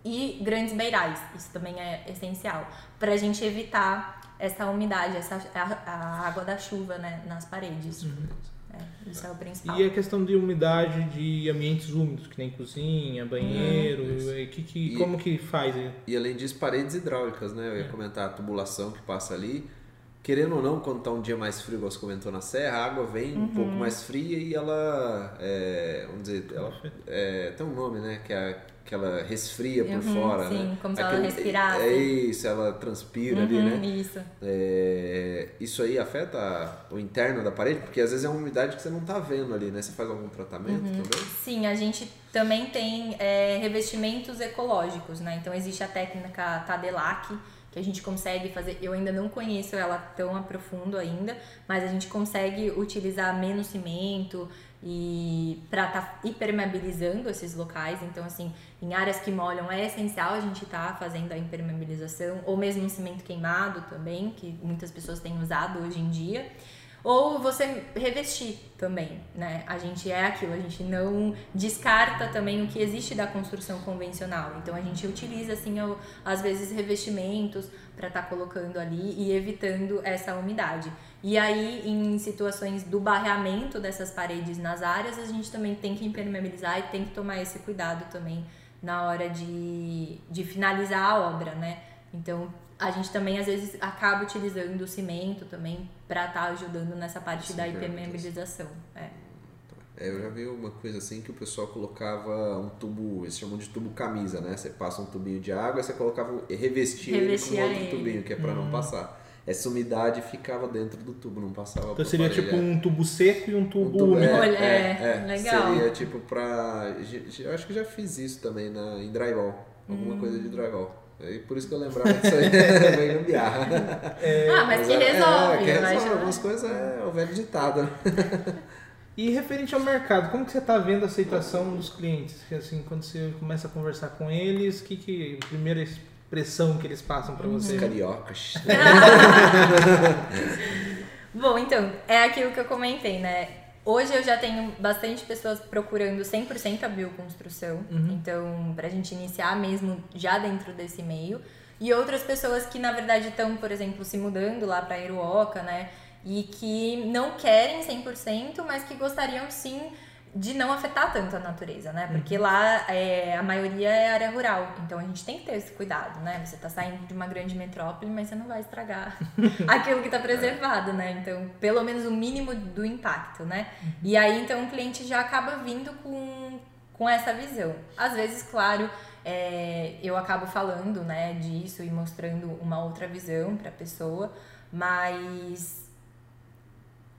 e grandes beirais. Isso também é essencial para a gente evitar essa umidade, essa a, a água da chuva né, nas paredes. É, isso é o principal. E a questão de umidade de ambientes úmidos, que nem cozinha, banheiro, e que, que, E- como que faz? aí? E além disso, paredes hidráulicas, né? Eu ia comentar a tubulação que passa ali. Querendo ou não, quando tá um dia mais frio, igual você comentou na serra, a água vem um pouco mais fria e ela, é, vamos dizer, ela é, tem um nome, né? Que, é, que ela resfria por Uhum, fora, sim, né? como se ela respirasse. É isso, ela transpira ali, Uhum, né? Isso. É, isso aí afeta o interno da parede? Porque às vezes é uma umidade que você não tá vendo ali, né? Você faz algum tratamento Uhum. também? Sim, a gente também tem é, revestimentos ecológicos, né? Então existe a técnica Tadelac, que a gente consegue fazer. Eu ainda não conheço ela tão a profundo ainda, mas a gente consegue utilizar menos cimento e para tá impermeabilizando esses locais. Então, assim, em áreas que molham é essencial a gente estar fazendo a impermeabilização, ou mesmo um cimento queimado também, que muitas pessoas têm usado hoje em dia. Ou você revestir também, né? A gente é aquilo, a gente não descarta também o que existe da construção convencional. Então a gente utiliza, assim, às vezes revestimentos para estar colocando ali e evitando essa umidade. E aí, em situações do barreamento dessas paredes nas áreas, a gente também tem que impermeabilizar e tem que tomar esse cuidado também na hora de, de finalizar a obra, né? Então, a gente também às vezes acaba utilizando o cimento também para estar ajudando nessa parte Sim, da verdade. impermeabilização. É. É, eu já vi uma coisa assim que o pessoal colocava um tubo, eles chamam de tubo camisa, né? Você passa um tubinho de água, você colocava, revestia ele com Revestia outro ele. tubinho, que é pra não passar. Essa umidade ficava dentro do tubo, não passava Então seria parede, tipo é. um tubo seco e um Um tubo tubo- úmido. Olha, é, legal. Seria tipo pra. Eu acho que já fiz isso também na, em drywall. Alguma Hum. coisa de drywall. E por isso que eu lembrava disso aí. [laughs] é meio gambiarra. ah, mas que é- resolve. É, que mas resolve. Algumas coisas é o velho ditado. né? E referente ao mercado, como que você está vendo a aceitação dos clientes? Assim, quando você começa a conversar com eles, que que a primeira expressão que eles passam para você? Os cariocas. [laughs] Bom, então, é aquilo que eu comentei, né? Hoje eu já tenho bastante pessoas procurando 100% a bioconstrução, Uhum. então pra gente iniciar mesmo já dentro desse meio. E outras pessoas que na verdade estão, por exemplo, se mudando lá pra Iruoca, né? E que não querem 100%, mas que gostariam sim de não afetar tanto a natureza, né? Porque lá é, a maioria é área rural, então a gente tem que ter esse cuidado, né? Você tá saindo de uma grande metrópole, mas você não vai estragar [laughs] aquilo que tá preservado, né? Então, pelo menos o mínimo do impacto, né? E aí, então, o cliente já acaba vindo com, com essa visão. Às vezes, claro, é, eu acabo falando, né, disso e mostrando uma outra visão para a pessoa, mas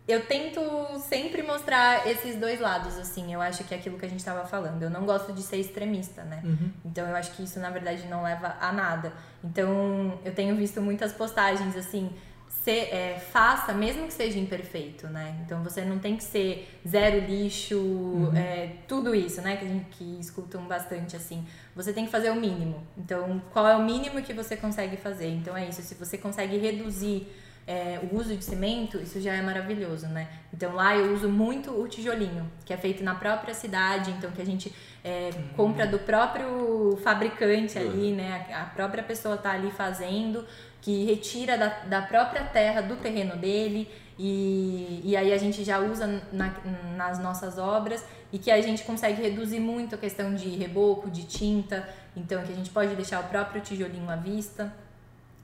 eu tento sempre mostrar esses dois lados, assim. Eu acho que é aquilo que a gente estava falando. Eu não gosto de ser extremista, né? Uhum. Então eu acho que isso na verdade não leva a nada. Então eu tenho visto muitas postagens assim. Se, é, faça, mesmo que seja imperfeito, né? Então você não tem que ser zero lixo, é, tudo isso, né? Que a gente que escutam bastante assim. Você tem que fazer o mínimo. Então, qual é o mínimo que você consegue fazer? Então é isso. Se você consegue reduzir é, o uso de cimento, isso já é maravilhoso, né? Então lá eu uso muito o tijolinho, que é feito na própria cidade, então que a gente é, compra do próprio fabricante ali, né? A a própria pessoa tá ali fazendo, que retira da, da própria terra, do terreno dele, e, e aí a gente já usa na- nas nossas obras e que a gente consegue reduzir muito a questão de reboco, de tinta, então que a gente pode deixar o próprio tijolinho à vista.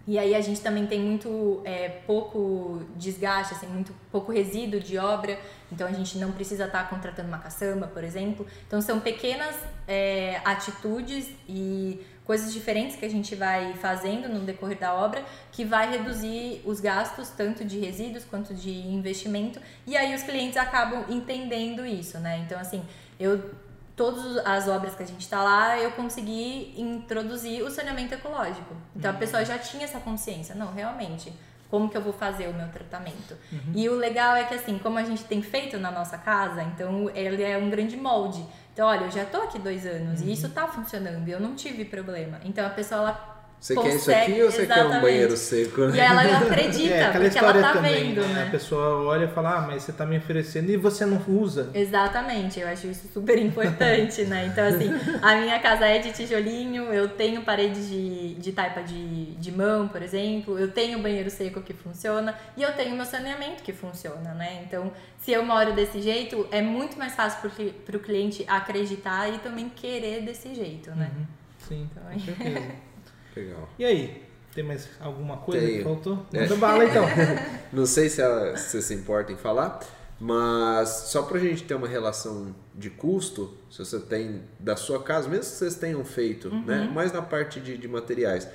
E aí a gente também tem muito é, pouco desgaste, assim, muito pouco resíduo de obra, então a gente não precisa estar contratando uma caçamba, por exemplo. Então são pequenas é, atitudes e coisas diferentes que a gente vai fazendo no decorrer da obra que vai reduzir os gastos tanto de resíduos quanto de investimento e aí os clientes acabam entendendo isso, né? Então assim, eu todas as obras que a gente está lá, eu consegui introduzir o saneamento ecológico. Então a pessoa já tinha essa consciência, não, realmente, como que eu vou fazer o meu tratamento? E o legal é que assim, como a gente tem feito na nossa casa, então ele é um grande molde. Então, olha, eu já tô aqui dois anos e isso tá funcionando, e eu não tive problema. Então a pessoa ela Você quer isso aqui ou você quer um banheiro seco? E ela [laughs] acredita, É, porque ela tá também, vendo, né? né? A pessoa olha e fala, ah, mas você tá me oferecendo e você não usa. Exatamente, eu acho isso super importante, né? Então, assim, a minha casa é de tijolinho, eu tenho parede de, de taipa de, de mão, por exemplo, eu tenho banheiro seco que funciona e eu tenho meu saneamento que funciona, né? Então, se eu moro desse jeito, é muito mais fácil para o cliente acreditar e também querer desse jeito, né? Uhum. Sim, Então, com certeza. [laughs] Legal. E aí, tem mais alguma coisa Tenho. que faltou? É. Manda bala então. [laughs] Não sei se ela- se você se importa em falar, mas só pra gente ter uma relação de custo, se você tem da sua casa, mesmo que vocês tenham feito, né? Mais na parte de, de materiais.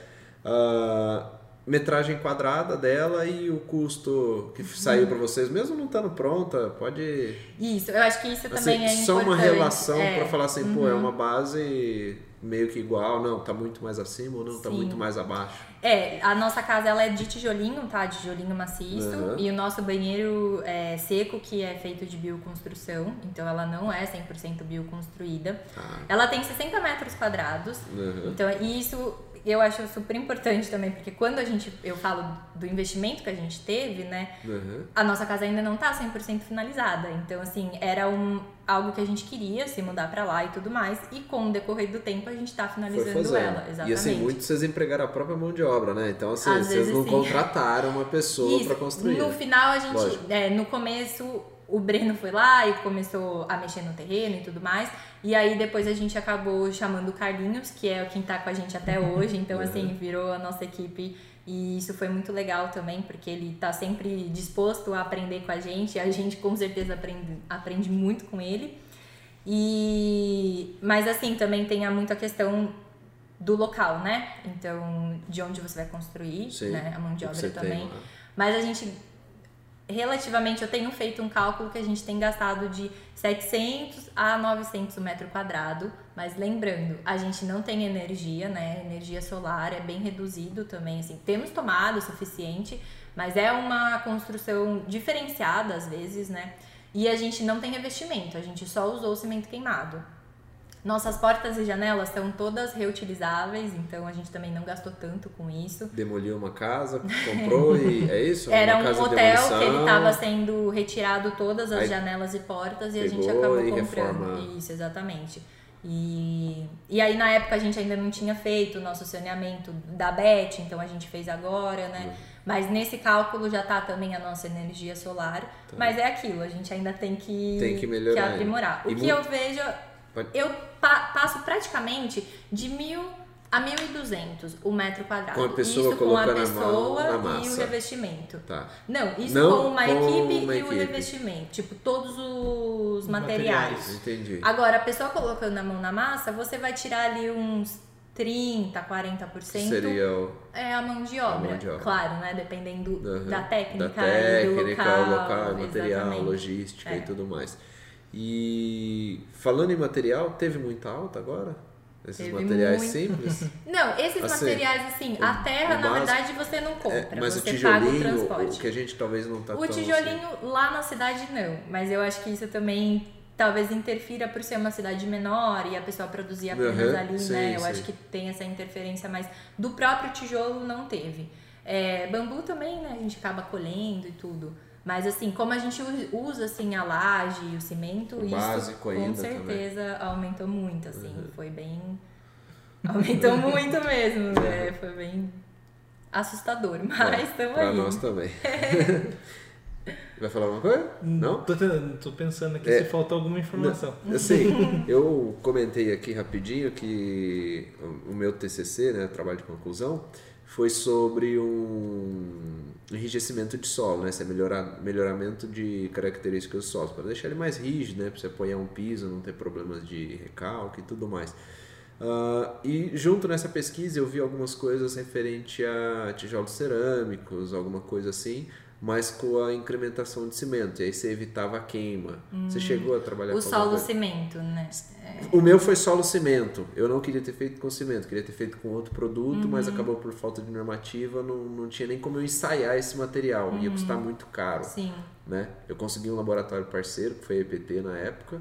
a metragem quadrada dela e o custo que saiu pra vocês, mesmo não estando pronta, pode. Isso, eu acho que isso também Assim, é só importante. uma relação é. pra falar assim, pô, é uma base meio que igual, não, tá muito mais acima ou não, tá Sim. muito mais abaixo. É, a nossa casa ela é de tijolinho, tá? Tijolinho maciço. Uhum. E o nosso banheiro é seco, que é feito de bioconstrução. Então ela não é 100% bioconstruída. Ah. Ela tem 60 metros quadrados. Uhum. Então, e isso eu acho super importante também, porque quando a gente, eu falo do investimento que a gente teve, né? Uhum. A nossa casa ainda não tá 100% finalizada. Então, assim, era um, algo que a gente queria se mudar pra lá e tudo mais. E com o decorrer do tempo a gente tá finalizando ela. Exatamente. E assim, muitos vocês empregaram a própria mão de obra, né? Então, assim, Às vocês vezes, não sim. contrataram uma pessoa para construir. No final, a gente, é, no começo, o Breno foi lá e começou a mexer no terreno e tudo mais. E aí depois a gente acabou chamando o Carlinhos, que é quem tá com a gente até [laughs] hoje. Então, assim, virou a nossa equipe. E isso foi muito legal também, porque ele tá sempre disposto a aprender com a gente. A gente com certeza aprende, aprende muito com ele. E mas assim, também tem a- muito a questão do local, né? Então, de onde você vai construir, Sim, né? A mão de obra você tem também. lá. Mas a gente, relativamente, eu tenho feito um cálculo que a gente tem gastado de 700 a 900 o metro quadrado. Mas lembrando, a gente não tem energia, né? Energia solar é bem reduzido também, assim. Temos tomada o suficiente, mas é uma construção diferenciada às vezes, né? E a gente não tem revestimento, a gente só usou cimento queimado. Nossas portas e janelas são todas reutilizáveis, então a gente também não gastou tanto com isso. Demoliu uma casa, [laughs] comprou e é isso? Era uma um casa de hotel que ele estava sendo retirado todas as Aí janelas e portas e a gente acabou comprando. reforma. Isso, exatamente. E, e aí na época a gente ainda não tinha feito o nosso saneamento da BET, então a gente fez agora, né? Uhum. Mas nesse cálculo já tá também a nossa energia solar. Mas é aquilo, a gente ainda tem que, Tá. Tem que melhorar ainda. aprimorar. O E que mu- eu vejo, Pode- eu pa- passo praticamente de mil a 1.200 o metro quadrado. Com a pessoa isso com a colocando a mão pessoa na e o massa. revestimento. Tá. Não, isso Não com uma com equipe uma e o equipe. revestimento. Tipo, todos os Os materiais. materiais. Entendi. Agora, a pessoa colocando a mão na massa, você vai tirar ali uns 30, 40%. Seria o... É a mão de obra. mão de obra. Claro, né? Dependendo Uhum. da técnica, da técnica, e do local. o local, material, exatamente. logística e É. tudo mais. E falando em material, teve muita alta agora? Esses Teve materiais muito. simples? [laughs] Não, esses Assim, materiais, assim, o- a terra, o na básico- verdade, você não compra. É, mas o você paga o transporte. o que a gente talvez não tá O assim. tijolinho lá na cidade não, mas eu acho que isso também talvez interfira por ser uma cidade menor e a pessoa produzir apenas Uhum, ali, sim, né? Eu sim. acho que tem essa interferência, mas do próprio tijolo não teve. É, bambu também, né? A gente acaba colhendo e tudo. Mas assim, como a gente usa assim a laje e o cimento, O isso básico com ainda certeza aumentou muito, assim. Uhum. Foi bem. [laughs] Aumentou muito mesmo, né? [laughs] Foi bem assustador, mas estamos aí. nós também. [laughs] Vai falar alguma coisa? Não? Tô, tentando- tô pensando aqui É. se faltou alguma informação. Assim, eu comentei aqui rapidinho que o meu TCC, né, trabalho de conclusão, foi sobre um enrijecimento de solo, né, esse é melhorar, melhoramento de características do solo, para deixar ele mais rígido, né, para você apoiar um piso, não ter problemas de recalque e tudo mais. Ah, e junto nessa pesquisa eu vi algumas coisas referente a tijolos cerâmicos, alguma coisa assim, mas com a incrementação de cimento, e aí você evitava a queima. Você chegou a trabalhar O com solo coisa? cimento, né? O meu foi solo cimento. Eu não queria ter feito com cimento, queria ter feito com outro produto, Uhum. mas acabou por falta de normativa, não, não tinha nem como eu ensaiar esse material, ia custar Uhum. muito caro, Sim. né? Eu consegui um laboratório parceiro, que foi a EPT na época,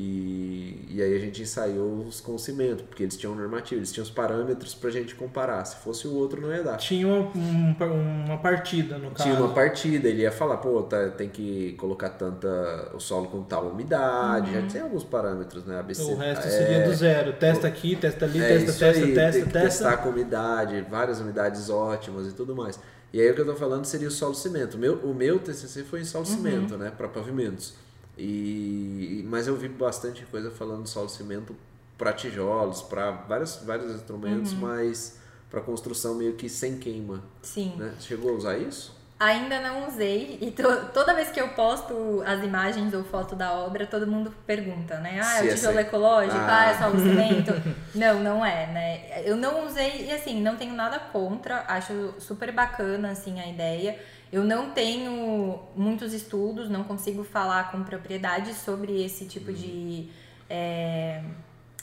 e, e aí a gente ensaiou os com cimento, porque eles tinham normativa, eles tinham os parâmetros pra gente comparar. Se fosse o outro, não ia dar. Tinha uma, um- uma partida, no caso. Tinha uma partida, ele ia falar, pô, tá, tem que colocar tanta o solo com tal umidade, já tem alguns parâmetros, né? ABC, O resto é, seria do zero. Testa aqui, testa ali, é, testa, testa, aí, testa, tem que testa. testar com umidade, várias umidades ótimas e tudo mais. E aí o que eu tô falando seria o solo cimento. O meu, o meu TCC foi em solo cimento, né, para pavimentos. E mas eu vi bastante coisa falando de solo cimento para tijolos, para vários vários instrumentos, mas para construção meio que sem queima, Sim. né? Chegou a usar isso? Ainda não usei e to- toda vez que eu posto as imagens ou foto da obra, todo mundo pergunta, né? Ah, é o tijolo ecológico? Ah. Ah, é solo cimento? [laughs] não, não é, né? Eu não usei e assim, não tenho nada contra, acho super bacana assim a ideia. Eu não tenho muitos estudos, não consigo falar com propriedade sobre esse tipo de é,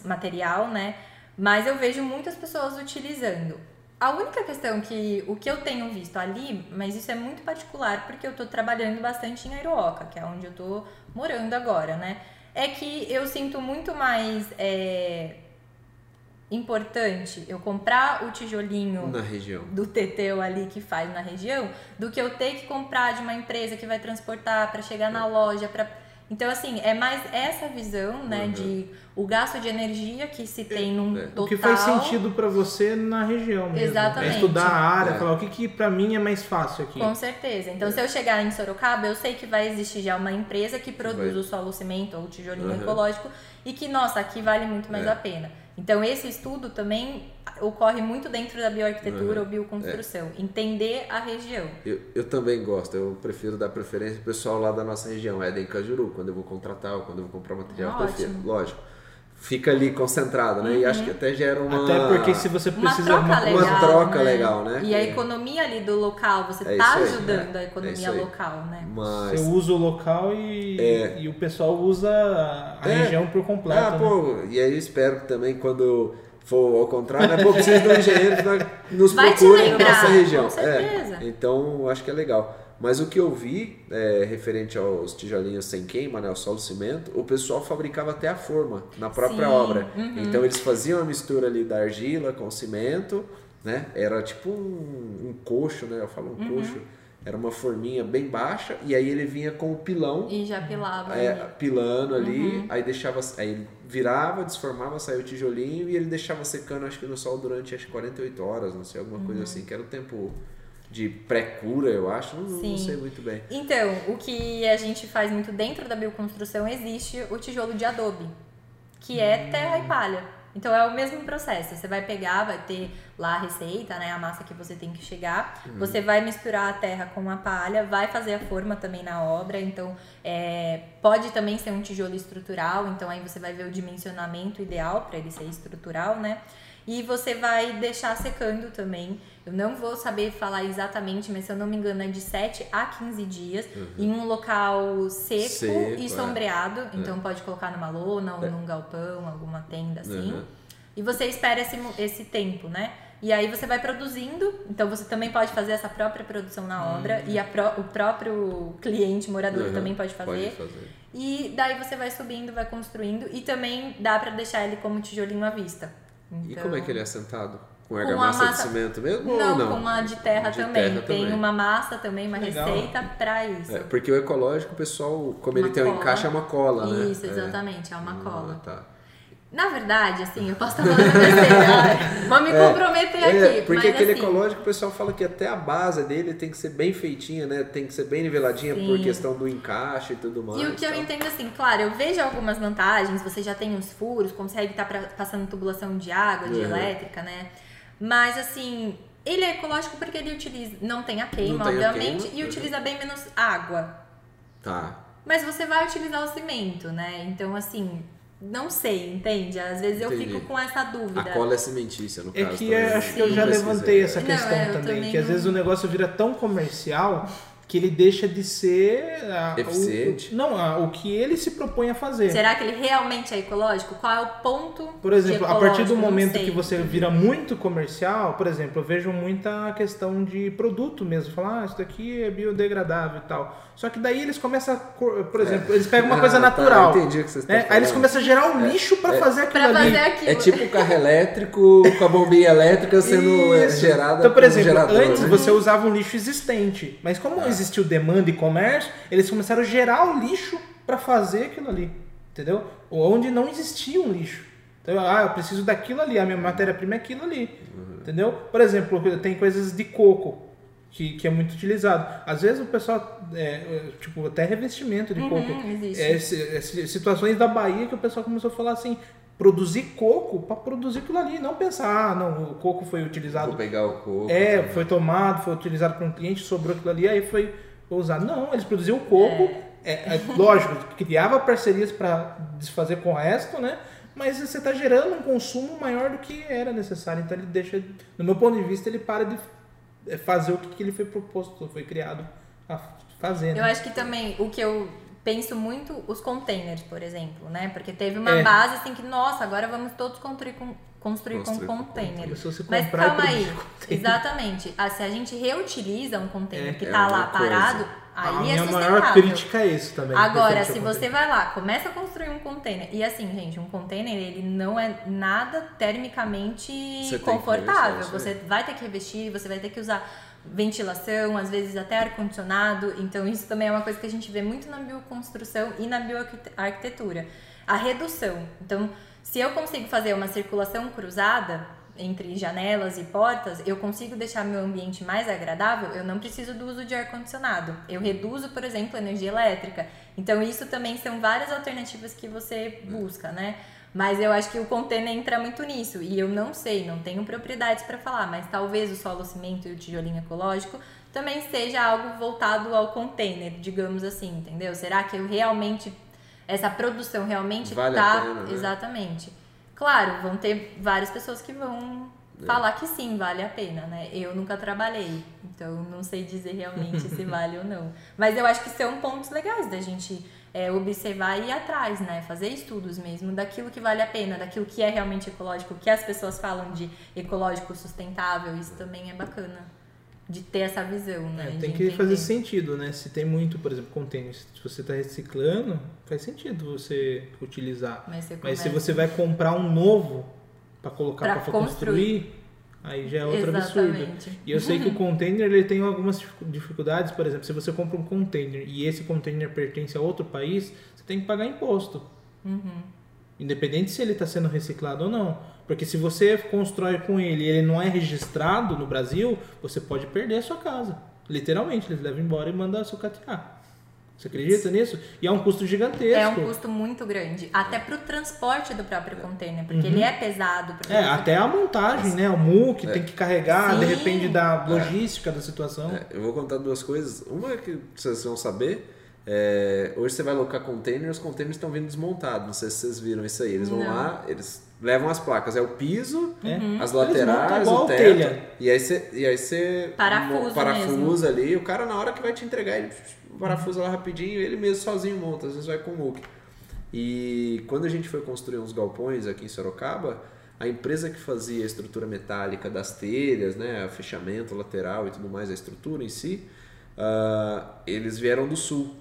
material, né? Mas eu vejo muitas pessoas utilizando. A única questão que o que eu tenho visto ali, mas isso é muito particular porque eu tô trabalhando bastante em Airoca, que é onde eu tô morando agora, né? É que eu sinto muito mais é, importante eu comprar o tijolinho Na região. do Teteu ali que faz na região, do que eu ter que comprar de uma empresa que vai transportar para chegar na loja, para então assim, é mais essa visão, né, Uhum. de o gasto de energia que se tem num É. total. O que faz sentido pra você na região mesmo. Exatamente. É estudar a área, É. falar o que, que pra mim é mais fácil aqui. Com certeza. Então, se eu chegar em Sorocaba, eu sei que vai existir já uma empresa que produz Vai. o solo cimento ou o tijolinho Uhum. ecológico e que, nossa, aqui vale muito mais É. a pena. Então, esse estudo também ocorre muito dentro da bioarquitetura Uhum. ou bioconstrução. Entender a região. Eu, eu também gosto, eu prefiro dar preferência pro pessoal lá da nossa região, Éden Cajuru, quando eu vou contratar ou quando eu vou comprar material, eu Ótimo. prefiro, lógico. Fica ali concentrado, né? E acho que até gera uma. Até porque se você Uma precisa troca uma legal. uma troca né? legal, né? E a É. economia ali do local, você É tá aí, ajudando é. a É economia isso aí. local, né? Mas. Você usa o local e, É. e o pessoal usa a É. região por completo. Ah, né? pô, e aí eu espero que também quando for ao contrário, né? Pô, preciso de um engenheiro que nos Vai te procure na lembrar, nossa região. com certeza. É, então, eu acho que é legal. Mas o que eu vi, é, referente aos tijolinhos sem queima, né, o solo cimento, o pessoal fabricava até a forma na própria Sim, obra. uhum. Então eles faziam a mistura ali da argila com cimento, né? Era tipo um, um coxo, né? Eu falo um Uhum. coxo. Era uma forminha bem baixa e aí ele vinha com o pilão E já pilava é, ali. Uhum. pilando ali, aí deixava, aí ele virava, desformava, saía o tijolinho e ele deixava secando, acho que no sol durante acho que 48 horas, não sei, alguma Uhum. coisa assim, que era o tempo de pré-cura, eu acho, não, não sei muito bem. Então, o que a gente faz muito dentro da bioconstrução existe o tijolo de adobe, que é terra e palha. Então é o mesmo processo. Você vai pegar, vai ter lá a receita, né, a massa que você tem que chegar. Você vai misturar a terra com a palha, vai fazer a forma também na obra. Então é, pode também ser um tijolo estrutural. Então aí você vai ver o dimensionamento ideal para ele ser estrutural, né? E você vai deixar secando também. Eu não vou saber falar exatamente, mas se eu não me engano é de 7 a 15 dias em um local seco, Seco, e é. sombreado. Então pode colocar numa lona ou num galpão, alguma tenda assim. Uhum. E você espera esse, esse tempo, né? E aí você vai produzindo, então você também pode fazer essa própria produção na obra e pró- o próprio cliente morador Uhum. também pode fazer. Pode fazer. E daí você vai subindo, vai construindo e também dá pra deixar ele como tijolinho à vista. E Então- como é que ele é sentado? Com Com argamassa massa- de cimento mesmo Não, ou não? com uma de terra De também. terra Tem também. uma massa também, uma Legal. receita pra isso. É, porque o ecológico, o pessoal, como Uma ele tem um cola. encaixe, é uma cola, né? Isso, É. exatamente, é uma Ah, cola. tá. Na verdade, assim, eu posso estar falando besteira. [laughs] Vou me comprometer É, aqui. porque mas, aquele assim, ecológico, o pessoal fala que até a base dele tem que ser bem feitinha, né? Tem que ser bem niveladinha por Sim. questão do encaixe e tudo mais. E o que eu tal. entendo assim, claro, eu vejo algumas vantagens, você já tem uns furos, consegue estar passando tubulação de água, de Uhum. elétrica, né? Mas assim, ele é ecológico porque ele utiliza, não tem a queima, tem a obviamente, queima, e uhum. utiliza bem menos água. Tá. Mas você vai utilizar o cimento, né? Então, assim, não sei, entende? Às vezes eu Entendi. fico com essa dúvida. A cola é cimentícia, no É caso. que também. é- acho que eu Não já levantei essa Não, questão é, eu também, também que às não- vezes o negócio vira tão comercial que ele deixa de ser ah, o- Eficiente. o, não, ah, o que ele se propõe a fazer. Será que ele realmente é ecológico? Qual é o ponto? Por exemplo, a partir do? Não momento que você vira muito comercial, por exemplo, eu vejo muita questão de produto mesmo. Falar, ah, isso daqui é biodegradável e tal. Só que daí eles começam a, por exemplo, eles pegam uma coisa Ah, tá, natural. entendi o que vocês estão né? Aí eles começam a gerar um lixo pra fazer aquilo Pra ali. fazer aquilo. É tipo o carro elétrico com a bombinha elétrica sendo é, Isso. gerada Então, por exemplo, gerador, antes né? você usava um lixo existente, mas como Ah. existiu demanda e comércio, eles começaram a gerar o lixo para fazer aquilo ali, entendeu? Onde não existia um lixo. Então, ah, eu preciso daquilo ali, a minha matéria-prima é aquilo ali, Uhum. entendeu? Por exemplo, tem coisas de coco. Que, que é muito utilizado. Às vezes o pessoal, é, é, tipo, até revestimento de Uhum, coco. existe. É, é, si- situações da Bahia que o pessoal começou a falar assim, produzir coco para produzir aquilo ali. Não pensar, ah, não, o coco foi utilizado Vou pegar o coco. é, foi tomado, foi utilizado por um cliente, sobrou aquilo ali, aí foi usado. Não, eles produziam coco, é, é, lógico, criava parcerias para desfazer com o resto, né? Mas você está gerando um consumo maior do que era necessário. Então ele deixa, no meu ponto de vista, ele para de é, fazer o que, ele foi proposto, foi criado a fazer. Eu Né? acho que também o que eu penso muito, os containers, por exemplo, né? Porque teve uma É. base assim que, nossa, agora vamos todos construir com, construir, Construir com com container. Mas calma aí, exatamente. Ah, se a gente reutiliza um container É, que é tá lá coisa. parado, a aí é minha sustentável. maior crítica é isso também. Agora, se você vai lá, começa a construir um container. E assim, gente, um container ele não é nada termicamente Você confortável. Você vai ter que revestir, você vai ter que usar ventilação, às vezes até ar-condicionado. Então, isso também é uma coisa que a gente vê muito na bioconstrução e na bioarquitetura. A redução. Então, se eu consigo fazer uma circulação cruzada entre janelas e portas, eu consigo deixar meu ambiente mais agradável, eu não preciso do uso de ar-condicionado. Eu reduzo, por exemplo, a energia elétrica. Então, isso também são várias alternativas que você busca, né? Mas eu acho que o container entra muito nisso. E eu não sei, não tenho propriedades para falar, mas talvez o solo cimento e o tijolinho ecológico também seja algo voltado ao container, digamos assim, entendeu? Será que eu realmente essa produção realmente Vale tá pena, né? exatamente. Claro, vão ter várias pessoas que vão É. falar que sim, vale a pena, né? Eu nunca trabalhei, então não sei dizer realmente se [laughs] vale ou não. Mas eu acho que são pontos legais da gente é, observar e ir atrás, né? Fazer estudos mesmo daquilo que vale a pena, daquilo que é realmente ecológico, que as pessoas falam de ecológico sustentável, isso também é bacana. De ter essa visão, né? É, tem que entender. fazer sentido, né? Se tem muito, por exemplo, container, se você está reciclando, faz sentido você utilizar. Mas, você Mas se você vai comprar um novo para colocar para construir. construir, aí já é outro absurdo. Exatamente. E eu sei que o [laughs] container ele tem algumas dificu- dificuldades, por exemplo, se você compra um container e esse container pertence a outro país, você tem que pagar imposto. Uhum. Independente se ele está sendo reciclado ou não. Porque se você constrói com ele e ele não é registrado no Brasil, você pode perder a sua casa. Literalmente, eles levam embora e mandam sucatear. Você acredita nisso? E é um custo gigantesco. É um custo muito grande. Até pro transporte do próprio container, porque ele é pesado. É, até a montagem, né? O MUC tem que carregar, Sim. depende da logística da situação. É, eu vou contar duas coisas. Uma é que vocês vão saber. é, hoje você vai alocar container, os containers estão vindo desmontados. Não sei se vocês viram isso aí. Eles vão Não. lá, eles levam as placas. É o piso, É. as Eles montam laterais, o teto. telha. E aí você, e aí você Parafusa parafusa ali. O cara, na hora que vai te entregar, ele parafusa lá rapidinho. Ele mesmo sozinho monta. Às vezes vai com o MUC. E quando a gente foi construir uns galpões aqui em Sorocaba, a empresa que fazia a estrutura metálica das telhas, né, o fechamento lateral e tudo mais, a estrutura em si, ah, eles vieram do sul.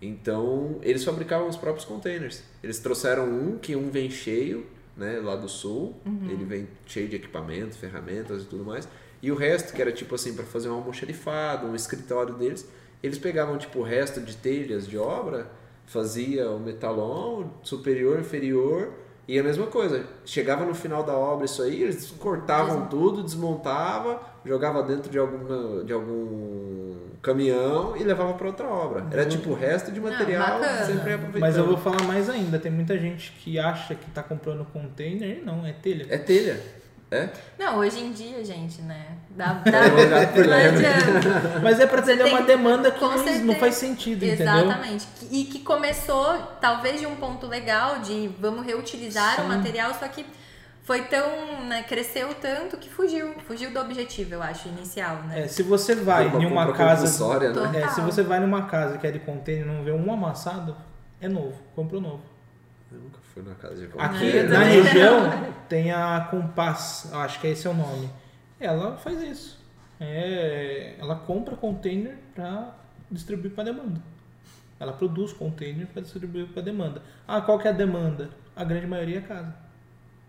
Então, eles fabricavam os próprios containers. Eles trouxeram um, que um vem cheio, né, lá do sul. Ele vem cheio de equipamentos, ferramentas e tudo mais. E o resto, que era tipo assim, para fazer um almoxarifado, um escritório deles, eles pegavam tipo o resto de telhas de obra, fazia o metalon superior, inferior, e a mesma coisa. Chegava no final da obra isso aí, eles cortavam tudo, desmontava, jogava dentro de algum, de algum caminhão e levava para outra obra. Era tipo o resto de material bacana. sempre aproveitando. Mas eu vou falar mais ainda. Tem muita gente que acha que tá comprando container e não, é telha. É telha. É? Não, hoje em dia, gente, né? Dá, [laughs] dá, lá. adianta. Mas é pra Você atender uma demanda que com não, não faz sentido, entendeu? Exatamente. E que começou, talvez, de um ponto legal de vamos reutilizar Sim. o material, só que foi tão, né, cresceu tanto que fugiu, fugiu do objetivo, eu acho, inicial, né? É, se você vai Uma em uma casa. né? É, se você vai numa casa que é de container e não vê um amassado, é novo. Compra o novo. Fui na casa de Aqui eu na região tem a Compass, acho que esse é o nome. Ela faz isso. É, ela compra container para distribuir para demanda. Ela produz container para distribuir para demanda. Ah, qual que é a demanda? A grande maioria é casa.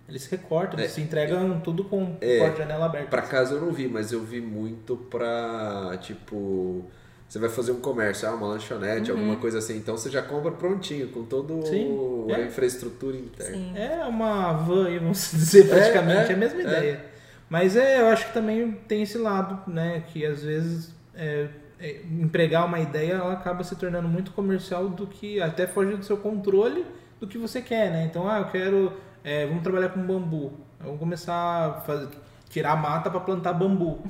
Eles recortam, eles É, se entregam tudo com É, janela aberta. Pra casa eu não vi, mas eu vi muito pra, tipo, você vai fazer um comércio, ah, uma lanchonete, alguma coisa assim, então você já compra prontinho, com toda Uhum. A é. infraestrutura interna. Sim. É uma van vamos [laughs] dizer, praticamente é, a mesma é. ideia. Mas é, eu acho que também tem esse lado, né? Que às vezes é, é, empregar uma ideia ela acaba se tornando muito comercial do que até foge do seu controle do que você quer, né? Então, ah, eu quero. é, vamos trabalhar com bambu. Vamos começar a fazer, tirar a mata para plantar bambu.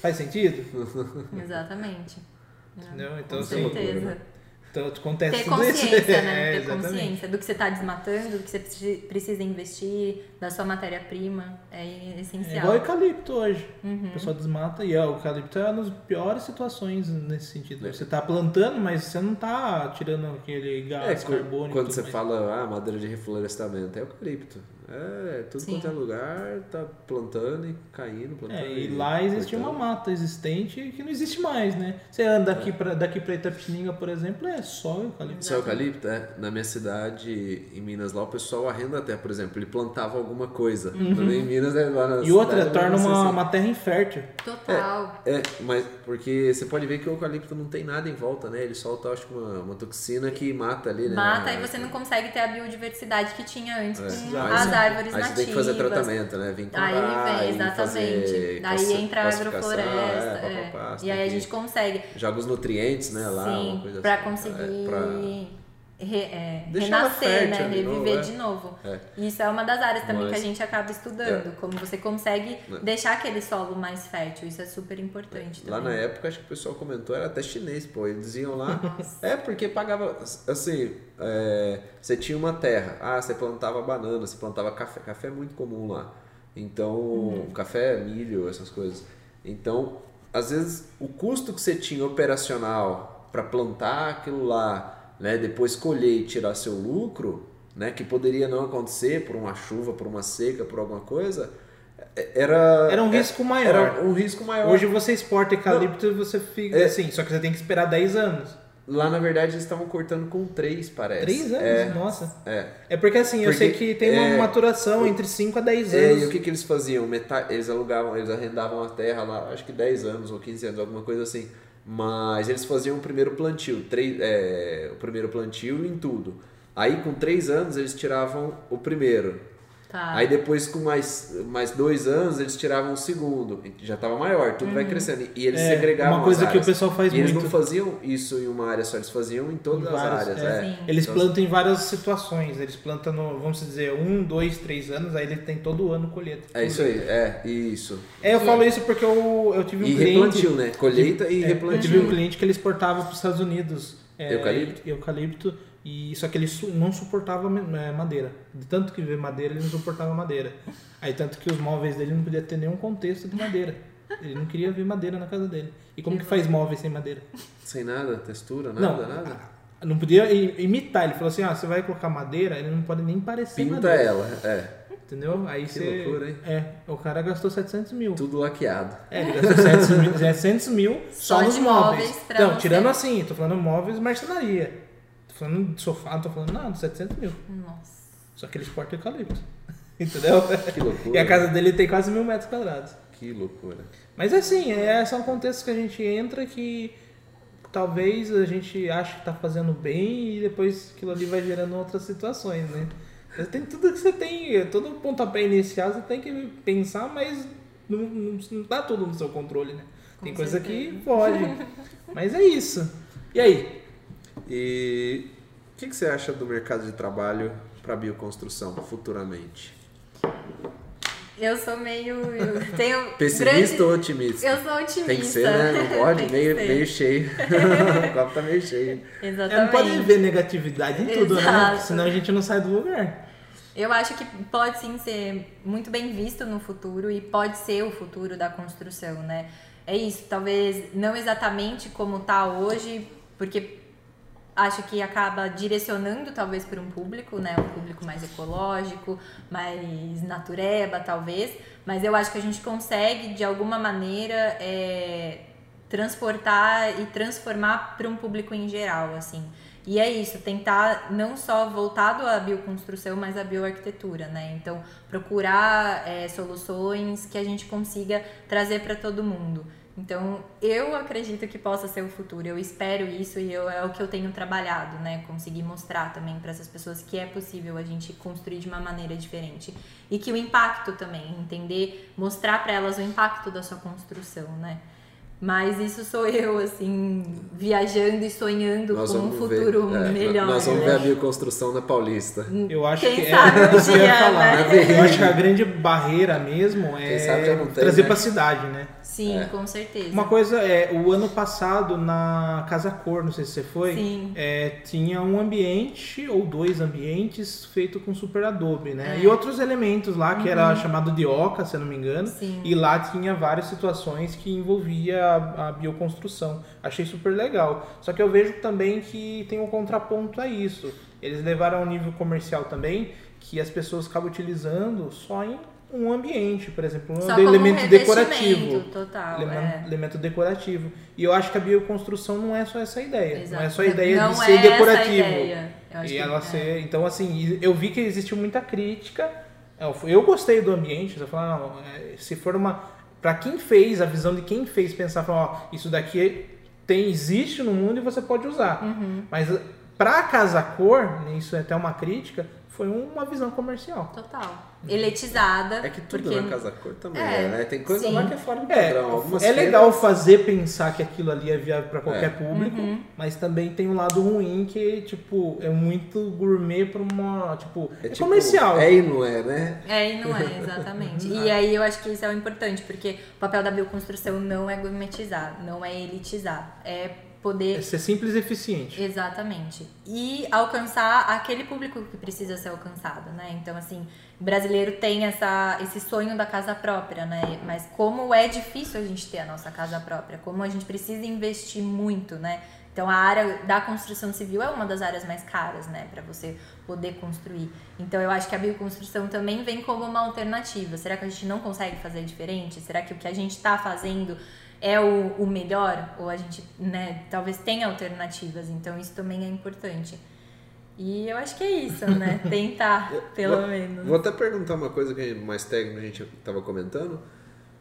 Faz sentido? [laughs] [laughs] Exatamente. Entendeu? Então, Com assim, certeza. então acontece Ter tudo isso. consciência, né? [laughs] É, Ter exatamente. consciência do que você está desmatando, do que você preci- precisa investir, da sua matéria-prima. É É essencial. igual eucalipto hoje. Uhum. O pessoal desmata e ó, o eucalipto é uma das piores situações nesse sentido. Você tá plantando, mas você não tá tirando aquele É, gás quando, carbônico. quando você mais. fala, ah, madeira de reflorestamento, é eucalipto. É, tudo Sim. quanto é lugar, tá plantando e caindo, plantando. É, e lá existe uma mata existente que não existe mais, né? Você anda aqui pra, daqui pra Itapetininga, por exemplo, é só eucalipto. Só eucalipto, é. Na minha cidade, em Minas, lá o pessoal arrenda até, por exemplo, ele plantava alguma coisa. Também em Minas, é lá na Uhum. E outra, torna uma, se- uma terra infértil. Total. É, mas porque você pode ver que o eucalipto não tem nada em volta, né? Ele solta, acho que uma, uma toxina que mata ali, né? Mata e você não consegue ter a biodiversidade que tinha antes É. com as árvores Aí nativas. tem que fazer tratamento, né? Vem Aí vem, exatamente. Daí entra a classificação, agrofloresta. é, é. pá, pá, E aí a gente consegue. Joga os nutrientes, né? Lá, uma sim, coisa pra assim. conseguir É, pra- re- é, renascer, né? de novo, Reviver é. de novo. É. Isso é uma das áreas também Mas- que a gente acaba estudando. Como você consegue É. deixar aquele solo mais fértil. Isso é super importante Lá na época, acho que o pessoal comentou, era até chinês, pô. Eles diziam lá. é porque pagava. Assim, é, você tinha uma terra. Ah, você plantava banana, você plantava café. Café é muito comum lá. Então, Uhum. café, milho, essas coisas. Então, às vezes, o custo que você tinha operacional para plantar aquilo lá, né, depois colher e tirar seu lucro, né, que poderia não acontecer por uma chuva, por uma seca, por alguma coisa, Era, Era um risco maior. Era um risco maior. Hoje você exporta eucalipto e você fica É. assim, só que você tem que esperar 10 anos. Lá, na verdade, eles estavam cortando com três, parece. 3 anos? É, Nossa. é. É porque assim, eu Porque, sei que tem uma é, maturação entre 5 a 10 É, anos. e o que, que eles faziam? Eles alugavam, eles arrendavam a terra lá, acho que 10 anos ou 15 anos, alguma coisa assim. Mas eles faziam o primeiro plantio, três, é, o primeiro plantio em tudo. Aí com 3 anos eles tiravam o primeiro. Tá. Aí depois com mais, mais dois anos eles tiravam o segundo. E Já estava maior, tudo vai crescendo. E eles É, segregavam uma coisa as que o pessoal faz e eles muito. não faziam isso em uma área só, eles faziam em todas Em as várias, áreas. é. É. Eles Então, plantam em várias situações. Eles plantam, no, vamos dizer, um, dois, três anos, aí ele tem todo ano colheita. É isso aí, é, isso. É, eu falo isso porque eu, eu tive um E cliente. replantio, né? Colheita e É, Eu replantio. tive um cliente que ele exportava para os Estados Unidos. é, Eucalipto? Eucalipto. E, só que ele su- não suportava madeira. De tanto que vê madeira, ele não suportava madeira. Aí tanto que os móveis dele não podia ter nenhum contexto de madeira. Ele não queria ver madeira na casa dele. E como que faz móveis sem madeira? Sem nada, textura, nada, não, nada. não podia imitar. Ele falou assim, ah, você vai colocar madeira, ele não pode nem parecer Pinta madeira. ela, é. Entendeu? Aí Que você... loucura, hein? É, o cara gastou 700 mil. Tudo laqueado. É, ele gastou 700 mil, 700 mil só, Só nos móveis. móveis pra Não, você. tirando assim, tô falando móveis marcenaria. Falando de sofá, não tô falando nada, 700 mil. Nossa. Só que ele exporta eucalipto. [laughs] Entendeu? Que loucura. E a casa dele tem quase mil metros quadrados. Que loucura. Mas assim, é, são contextos que a gente entra que talvez a gente ache que tá fazendo bem e depois aquilo ali vai gerando outras situações, né? Mas Tem tudo que você tem, todo pontapé inicial você tem que pensar, mas não, não, não tá tudo no seu controle, né? Tem Com coisa certeza. que pode. [laughs] Mas é isso. E aí? E o que, que você acha do mercado de trabalho para bioconstrução futuramente? Eu sou meio. eu tenho [laughs] Pessimista grande- ou otimista? Eu sou otimista. Tem que ser, né? Não [laughs] pode? Meio, ser. meio cheio. [laughs] o copo tá meio cheio. É, não Exatamente. pode ver negatividade em tudo, né? Exato. Porque Senão a gente não sai do lugar. Eu acho que pode sim ser muito bem visto no futuro e pode ser o futuro da construção, né? É isso, talvez não exatamente como tá hoje, porque acho que acaba direcionando talvez para um público, né? Um público mais ecológico, mais natureba, talvez. Mas eu acho que a gente consegue, de alguma maneira, é, transportar e transformar para um público em geral, assim. E é isso, tentar não só voltado à bioconstrução, mas à bioarquitetura, né? Então, procurar é, soluções que a gente consiga trazer para todo mundo. Então, eu acredito que possa ser o futuro, eu espero isso e eu, é o que eu tenho trabalhado, né? Conseguir mostrar também para essas pessoas que é possível a gente construir de uma maneira diferente. E que o impacto também, entender, mostrar para elas o impacto da sua construção, né? Mas isso sou eu, assim, viajando e sonhando Nós com um vamos ver. futuro é, melhor. Nós vamos né? ver a bioconstrução na Paulista. Eu acho Quem que sabe é, um dia, falar. né? Eu acho que a grande barreira mesmo é tem, trazer né? pra cidade, né? Sim, É. com certeza. Uma coisa é, o ano passado na Casa Cor, não sei se você foi, Sim. é, tinha um ambiente ou dois ambientes feito com super adobe, né? É. Uhum. E outros elementos lá que era chamado de oca, se eu não me engano. Sim. E lá tinha várias situações que envolvia a, a bioconstrução. Achei super legal. Só que eu vejo também que tem um contraponto a isso. Eles levaram ao nível comercial também que as pessoas acabam utilizando só em um ambiente, por exemplo, um Só elemento um decorativo. Total, Elemen- é. Elemento decorativo. E eu acho que a bioconstrução não é só essa ideia. Exato. Não é só a ideia Não de é ser a decorativo. E ela é. ser. Então, assim, eu vi que existe muita crítica. Eu eu gostei do ambiente. Eu falo, não, é, se for uma. Pra quem fez, a visão de quem fez, pensar, falar, ó, isso daqui tem, existe no mundo e você pode usar. Uhum. Mas pra casa cor, isso é até uma crítica, foi uma visão comercial. Total. Eletizada. É que tudo porque... na Casa Cor também É, é, né? Tem coisa sim. lá que é fora do É, padrão. É feiras- legal fazer pensar que aquilo ali é viável para qualquer É. público, Uhum. mas também tem um lado ruim que, tipo, é muito gourmet para uma, tipo, é, tipo, comercial. É e não é, né? É, e não é, exatamente. [laughs] e aí eu acho que isso é o importante, porque o papel da bioconstrução não é gourmetizar, não é elitizar. É poder É ser simples e eficiente. Exatamente. E alcançar aquele público que precisa ser alcançado, né? Então, assim, o brasileiro tem essa, esse sonho da casa própria, né? Mas como é difícil a gente ter a nossa casa própria, como a gente precisa investir muito, né? Então a área da construção civil é uma das áreas mais caras, né, para você poder construir. Então eu acho que a bioconstrução também vem como uma alternativa. Será que a gente não consegue fazer diferente? Será que o que a gente está fazendo é o, o melhor? Ou a gente, né, talvez tenha alternativas. Então isso também é importante. E eu acho que é isso, né? [laughs] Tentar, pelo vou, menos. Vou até perguntar uma coisa que mais técnica a gente estava comentando.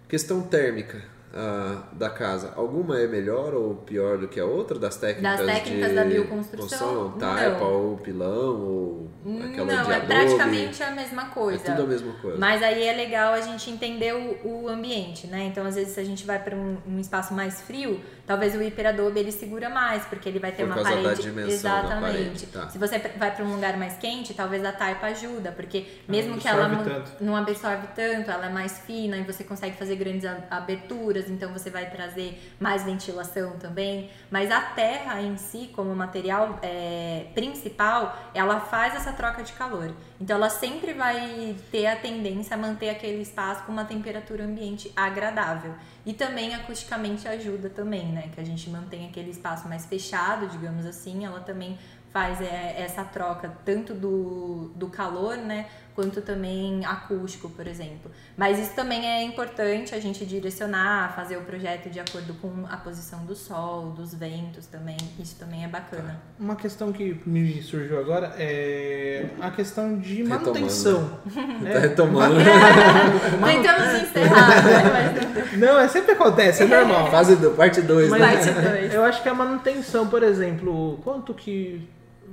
Questão térmica uh, da casa, alguma é melhor ou pior do que a outra das técnicas? Das técnicas de da bioconstrução? Taipa não. ou pilão ou aquela Não, de é praticamente a mesma coisa. É tudo a mesma coisa. Mas aí é legal a gente entender o, o ambiente, né? Então, às vezes, se a gente vai para um, um, espaço mais frio, talvez o hiperadobe ele segura mais, porque ele vai ter Por uma parede. Exatamente. Parede, tá. Se você vai para um lugar mais quente, talvez a taipa ajuda, porque mesmo não que ela tanto. não absorve tanto, ela é mais fina e você consegue fazer grandes aberturas, então você vai trazer mais ventilação também. Mas a terra em si, como material é, principal, ela faz essa troca de calor. Então ela sempre vai ter a tendência a manter aquele espaço com uma temperatura ambiente agradável. E também acusticamente ajuda também, né? Que a gente mantém aquele espaço mais fechado, digamos assim, ela também faz é, essa troca tanto do, do calor, né, quanto também acústico, por exemplo. Mas isso também é importante a gente direcionar, fazer o projeto de acordo com a posição do sol, dos ventos também. Isso também é bacana. Uma questão que me surgiu agora é a questão de manutenção. Né? [laughs] Tá retomando. [laughs] Tentamos encerrar, né? Mas... Não, é sempre acontece, é normal. Fase do, parte 2, né? Parte 2. Eu acho que a manutenção, por exemplo, quanto que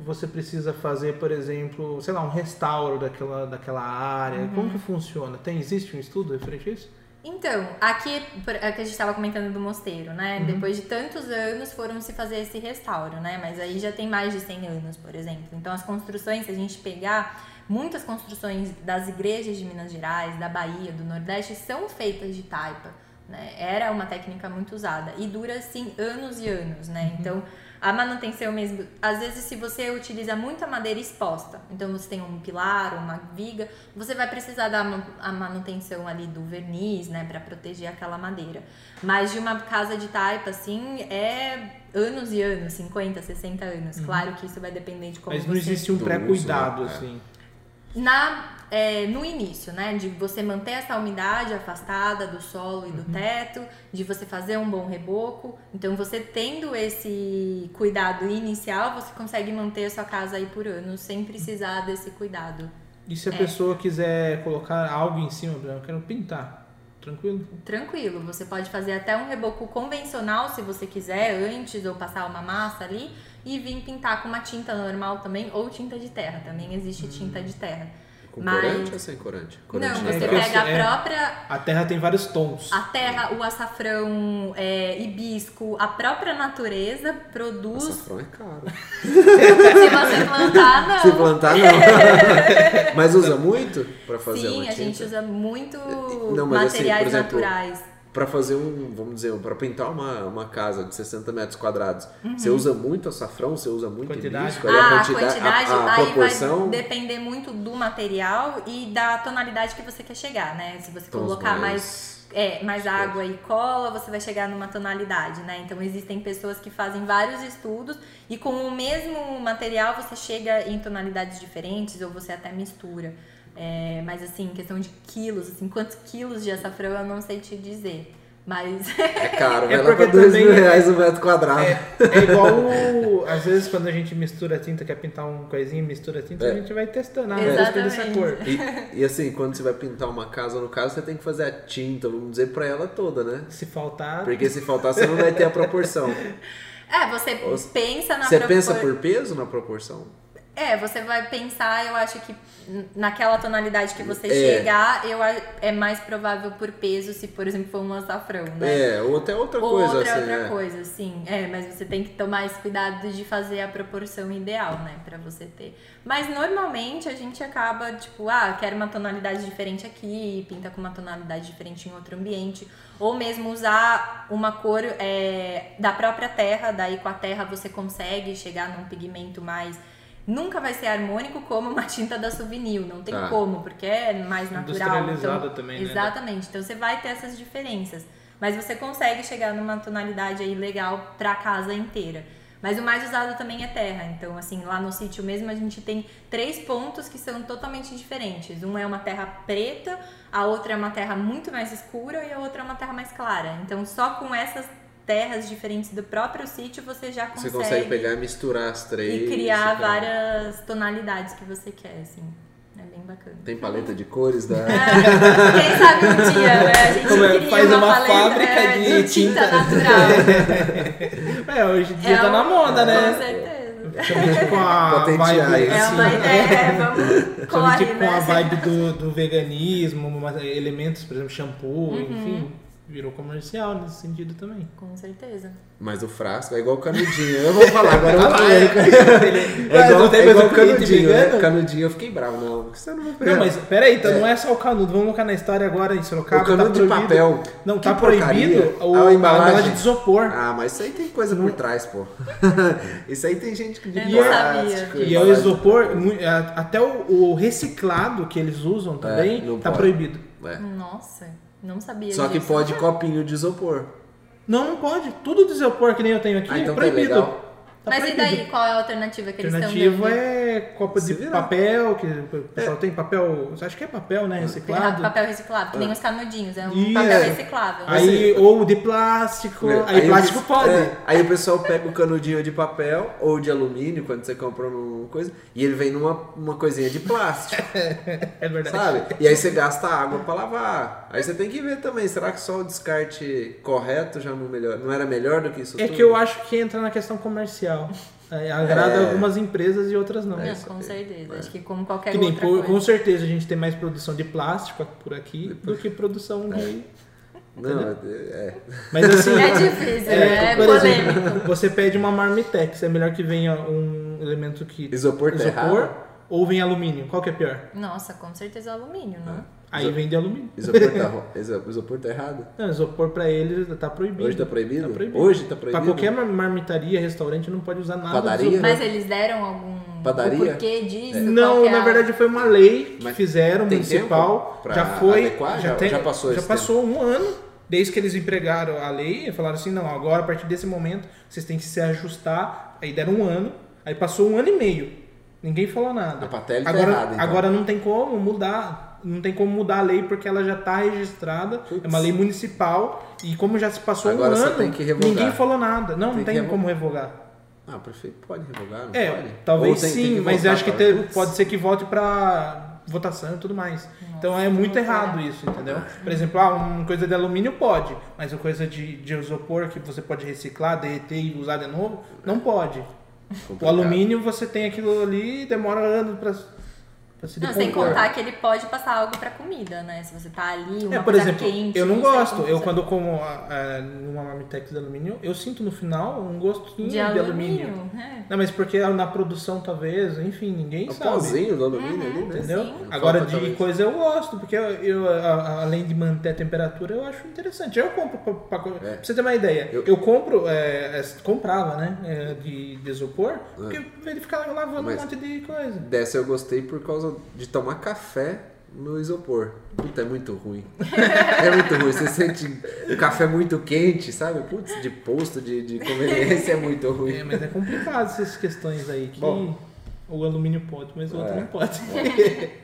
você precisa fazer, por exemplo, sei lá, um restauro daquela, daquela área? Uhum. Como que funciona? Tem, existe um estudo referente a isso? Então, aqui, é que a gente estava comentando do mosteiro, né? Uhum. Depois de tantos anos foram se fazer esse restauro, né? Mas aí já tem mais de 100 anos, por exemplo. Então, as construções, se a gente pegar, muitas construções das igrejas de Minas Gerais, da Bahia, do Nordeste, são feitas de taipa. Né? Era uma técnica muito usada e dura, assim, anos e anos, né? Uhum. Então, a manutenção mesmo, às vezes se você utiliza muita madeira exposta, então você tem um pilar, uma viga, você vai precisar da a manutenção ali do verniz, né, para proteger aquela madeira. Mas de uma casa de taipa assim, é anos e anos, 50, 60 anos. Uhum. Claro que isso vai depender de como Mas não você... existe um pré-cuidado assim. Na é, no início, né? De você manter essa umidade afastada do solo e do uhum. teto, de você fazer um bom reboco. Então, você tendo esse cuidado inicial, você consegue manter a sua casa aí por anos sem precisar desse cuidado. E se a é. pessoa quiser colocar algo em cima, eu quero pintar, tranquilo? Tranquilo, você pode fazer até um reboco convencional se você quiser, antes ou passar uma massa ali e vir pintar com uma tinta normal também ou tinta de terra. Também existe hum. tinta de terra. Com Mas... corante ou sem corante? corante não, você pega a é, própria. A terra tem vários tons. A terra, o açafrão, é, hibisco, a própria natureza produz. Açafrão é caro. [laughs] Se você plantar, não. Se plantar, não. [laughs] mas usa muito para fazer Sim, uma tinta? Sim, a gente usa muito não, materiais assim, exemplo, naturais para fazer um, vamos dizer, para pintar uma, uma casa de 60 metros quadrados, uhum. você usa muito açafrão, você usa muito quantidade. hibisco, ah, a quantidade, a, quantidade a, a aí proporção... vai depender muito do material e da tonalidade que você quer chegar, né? Se você colocar mais, mais é, mais água e cola, você vai chegar numa tonalidade, né? Então existem pessoas que fazem vários estudos e com o mesmo material você chega em tonalidades diferentes ou você até mistura. É, mas assim, questão de quilos, assim, quantos quilos de açafrão eu não sei te dizer. Mas. É caro, vai é lá pra dois mil reais o metro quadrado. É, é igual, o, às vezes, quando a gente mistura tinta, quer pintar um coisinho, mistura tinta, é. a gente vai testando, ah, dessa cor. E, e, assim, quando você vai pintar uma casa, no caso, você tem que fazer a tinta, vamos dizer, pra ela toda, né? Se faltar. Porque se faltar, você não vai ter a proporção. É, você Ou, pensa na Você propor... pensa por peso na proporção? É, você vai pensar, eu acho que naquela tonalidade que você é. chegar, eu, é mais provável por peso se, por exemplo, for um açafrão, né? É, ou até outra coisa. Outra, assim, outra é. coisa, sim. É, mas você tem que tomar esse cuidado de fazer a proporção ideal, né? Pra você ter. Mas normalmente a gente acaba, tipo, ah, quero uma tonalidade diferente aqui, pinta com uma tonalidade diferente em outro ambiente. Ou mesmo usar uma cor é, da própria terra, daí com a terra você consegue chegar num pigmento mais nunca vai ser harmônico como uma tinta da Souvenir, não tem tá. como, porque é mais natural. Então, também, né? Exatamente. Então você vai ter essas diferenças, mas você consegue chegar numa tonalidade aí legal para a casa inteira. Mas o mais usado também é terra. Então, assim, lá no sítio mesmo a gente tem três pontos que são totalmente diferentes. Uma é uma terra preta, a outra é uma terra muito mais escura e a outra é uma terra mais clara. Então, só com essas terras diferentes do próprio sítio você já consegue, Você consegue pegar e misturar as três. e criar várias tonalidades que você quer, assim. É bem bacana. Tem paleta de cores da. Quem sabe um dia, né? A gente [laughs] Como é, cria faz uma, uma paleta, fábrica é, de tinta, tinta. natural. [laughs] É, hoje em dia É tá um- na moda, Com né? certeza. Principalmente com a Patentear vibe, isso. É assim, uma ideia, vamos Principalmente corre, com né? a vibe do, do veganismo, mas elementos, por exemplo, shampoo, enfim, virou comercial nesse sentido também. Com certeza. Mas o frasco é igual o canudinho. Eu vou falar, agora eu vou falar. [laughs] Ele- É Mas igual, não tem é igual cliente canudinho, né? Canudinho eu fiquei bravo. Não, você não vai pegar. Não, mas peraí, então não é só o canudo. Vamos colocar na história agora em Sorocaba. O canudo tá de proibido. papel. Não, Que tá porcaria. proibido o, A a embalagem. embalagem de isopor. Ah, mas isso aí tem coisa por trás, pô. [laughs] isso aí tem gente que de Eu não plástico, sabia. E é o isopor, a- até o, o reciclado que eles usam também, não tá pode. proibido. É. Nossa, não sabia Só que disso. pode copinho de isopor. Não, não pode. Tudo de isopor que nem eu tenho aqui Ah, então é tá proibido. legal. Tá Mas e daí, qual é a alternativa que eles estão dando? é copo Se de papel, que o pessoal tem papel, acho que é papel, né, Ah, reciclado. papel reciclável, que nem os canudinhos, é um E papel é. reciclável. Aí, ou de plástico, aí, o plástico pe- pode. é, aí o pessoal pega o canudinho de papel ou de alumínio, quando você comprou numa coisa, e ele vem numa uma coisinha de plástico, [laughs] É verdade. sabe? E aí você gasta água pra lavar. Aí você tem que ver também, será que só o descarte correto já não, melhor, não era melhor do que isso É tudo? que eu acho que entra na questão comercial. É, agrada É. algumas empresas e outras não. Não, isso com certeza. Acho que como qualquer Que nem, outra por- coisa. com certeza a gente tem mais produção de plástico por aqui do que produção de. Não, é, Mas assim. [laughs] É difícil, né? É por polêmico. exemplo, você pede uma marmitex, é melhor que venha um elemento que. Isopor tá errado? ou vem alumínio? Qual que é pior? Nossa, com certeza alumínio, não? Aí vem de alumínio. isopor, tá, [laughs] isopor tá errado? Não, isopor pra eles tá proibido. Hoje tá proibido? Tá proibido. Hoje tá proibido? Pra qualquer mar- marmitaria, restaurante, não pode usar nada Padaria? isopor. Mas eles deram algum Padaria? porquê disso? Qual Não, é na a- verdade foi uma lei que Mas fizeram, tem municipal. tempo pra Já foi. adequar? Já- tem- já passou Já esse passou um ano desde que eles empregaram a lei e falaram assim: não, agora a partir desse momento vocês têm que se ajustar. Aí deram um ano, aí passou um ano e meio. Ninguém falou nada. A Patelli tá agora, errada, então. agora não tem como mudar. Não tem como mudar a lei porque ela já está registrada. Putz. É uma lei municipal. E como já se passou Agora um ano, tem que revogar. ninguém falou nada. Não, não Tem tem que revo- como revogar. Ah, o prefeito pode revogar, não É, pode? talvez tem- tem sim, que mas votar, acho que ter- pode ser que volte pra votação e tudo mais. então é muito errado isso, entendeu? Por exemplo, ah, uma coisa de alumínio pode, mas uma coisa de, de isopor que você pode reciclar, derreter e usar de novo, não pode. O alumínio você tem aquilo ali e demora anos pra se Não, sem contar que ele pode passar algo pra comida, né? Se você tá ali, uma É, por coisa exemplo, quente. eu não gosto. Eu quando como ah, numa marmitex de alumínio, eu sinto no final um gostinho De de, alumínio. alumínio. é. Não, mas porque na produção talvez, enfim, ninguém O sabe. pozinho do alumínio ali, né? Uhum. Entendeu? Sim. Agora Falta de talvez. coisa eu gosto, porque eu, eu, a- a- além de manter a temperatura, eu acho interessante. Eu compro pra, pra, pra É. você ter uma ideia. Eu- Eu, compro, é, é, comprava, né? é, de, de isopor, porque de ficar lavando Mas- um monte de coisa. Dessa eu gostei por causa de tomar café no isopor. Puta, é muito ruim. [laughs] é muito ruim. Você sente o café muito quente, sabe? Putz, de posto, de, de conveniência é muito ruim. É, mas é complicado essas questões aí que Bom. o alumínio pode, mas o outro É. não pode.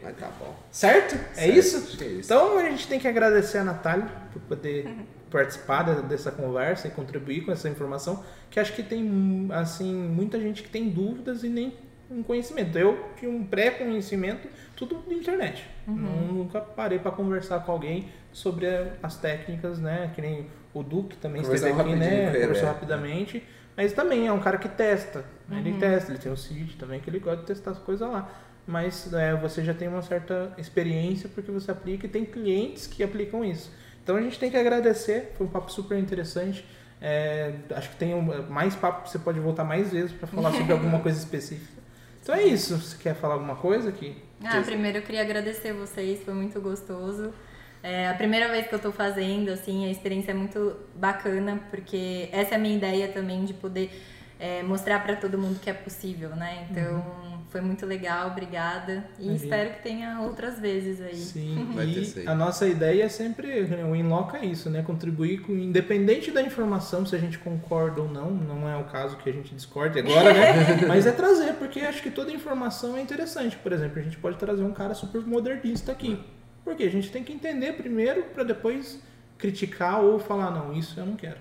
Mas tá bom. certo? É Certo, isso? é isso. Então a gente tem que agradecer a Natália por poder participar de- dessa conversa e contribuir com essa informação, que acho que tem assim muita gente que tem dúvidas e nem um conhecimento. Eu tinha um pré-conhecimento, tudo na internet. Não- nunca parei para conversar com alguém sobre as técnicas, né? Que nem o Duque também esteve Conversamos aqui, né? Conversou é. rapidamente. Mas também é um cara que testa. né? Ele testa, ele tem um sítio também que ele gosta de testar as coisas lá. Mas é, você já tem uma certa experiência porque você aplica e tem clientes que aplicam isso. Então a gente tem que agradecer, foi um papo super interessante. É, acho que tem um- mais papo, você pode voltar mais vezes para falar sobre [laughs] alguma coisa específica. Então é isso. Você quer falar alguma coisa aqui? Ah, primeiro eu queria agradecer vocês, foi muito gostoso. É a primeira vez que eu tô fazendo, assim, a experiência é muito bacana, porque essa é a minha ideia também de poder é, mostrar para todo mundo que é possível, né? Então Uhum. foi muito legal, obrigada. E Imagina. espero que tenha outras vezes aí. Sim, [laughs] Vai ter sim. a nossa ideia é sempre, o Inloca é isso, né? Contribuir com, independente da informação, se a gente concorda ou não, não é o caso que a gente discorde agora, né? [laughs] Mas é trazer, porque acho que toda informação é interessante. Por exemplo, a gente pode trazer um cara super modernista aqui. Porque a gente tem que entender primeiro para depois criticar ou falar, não, isso eu não quero.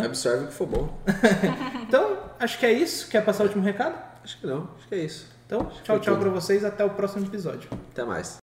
Né? Absorve o que for bom. [laughs] Então, acho que é isso. Quer passar o último recado? Acho que não, acho que é isso. Então, tchau, tchau tudo. para vocês. Até o próximo episódio. Até mais.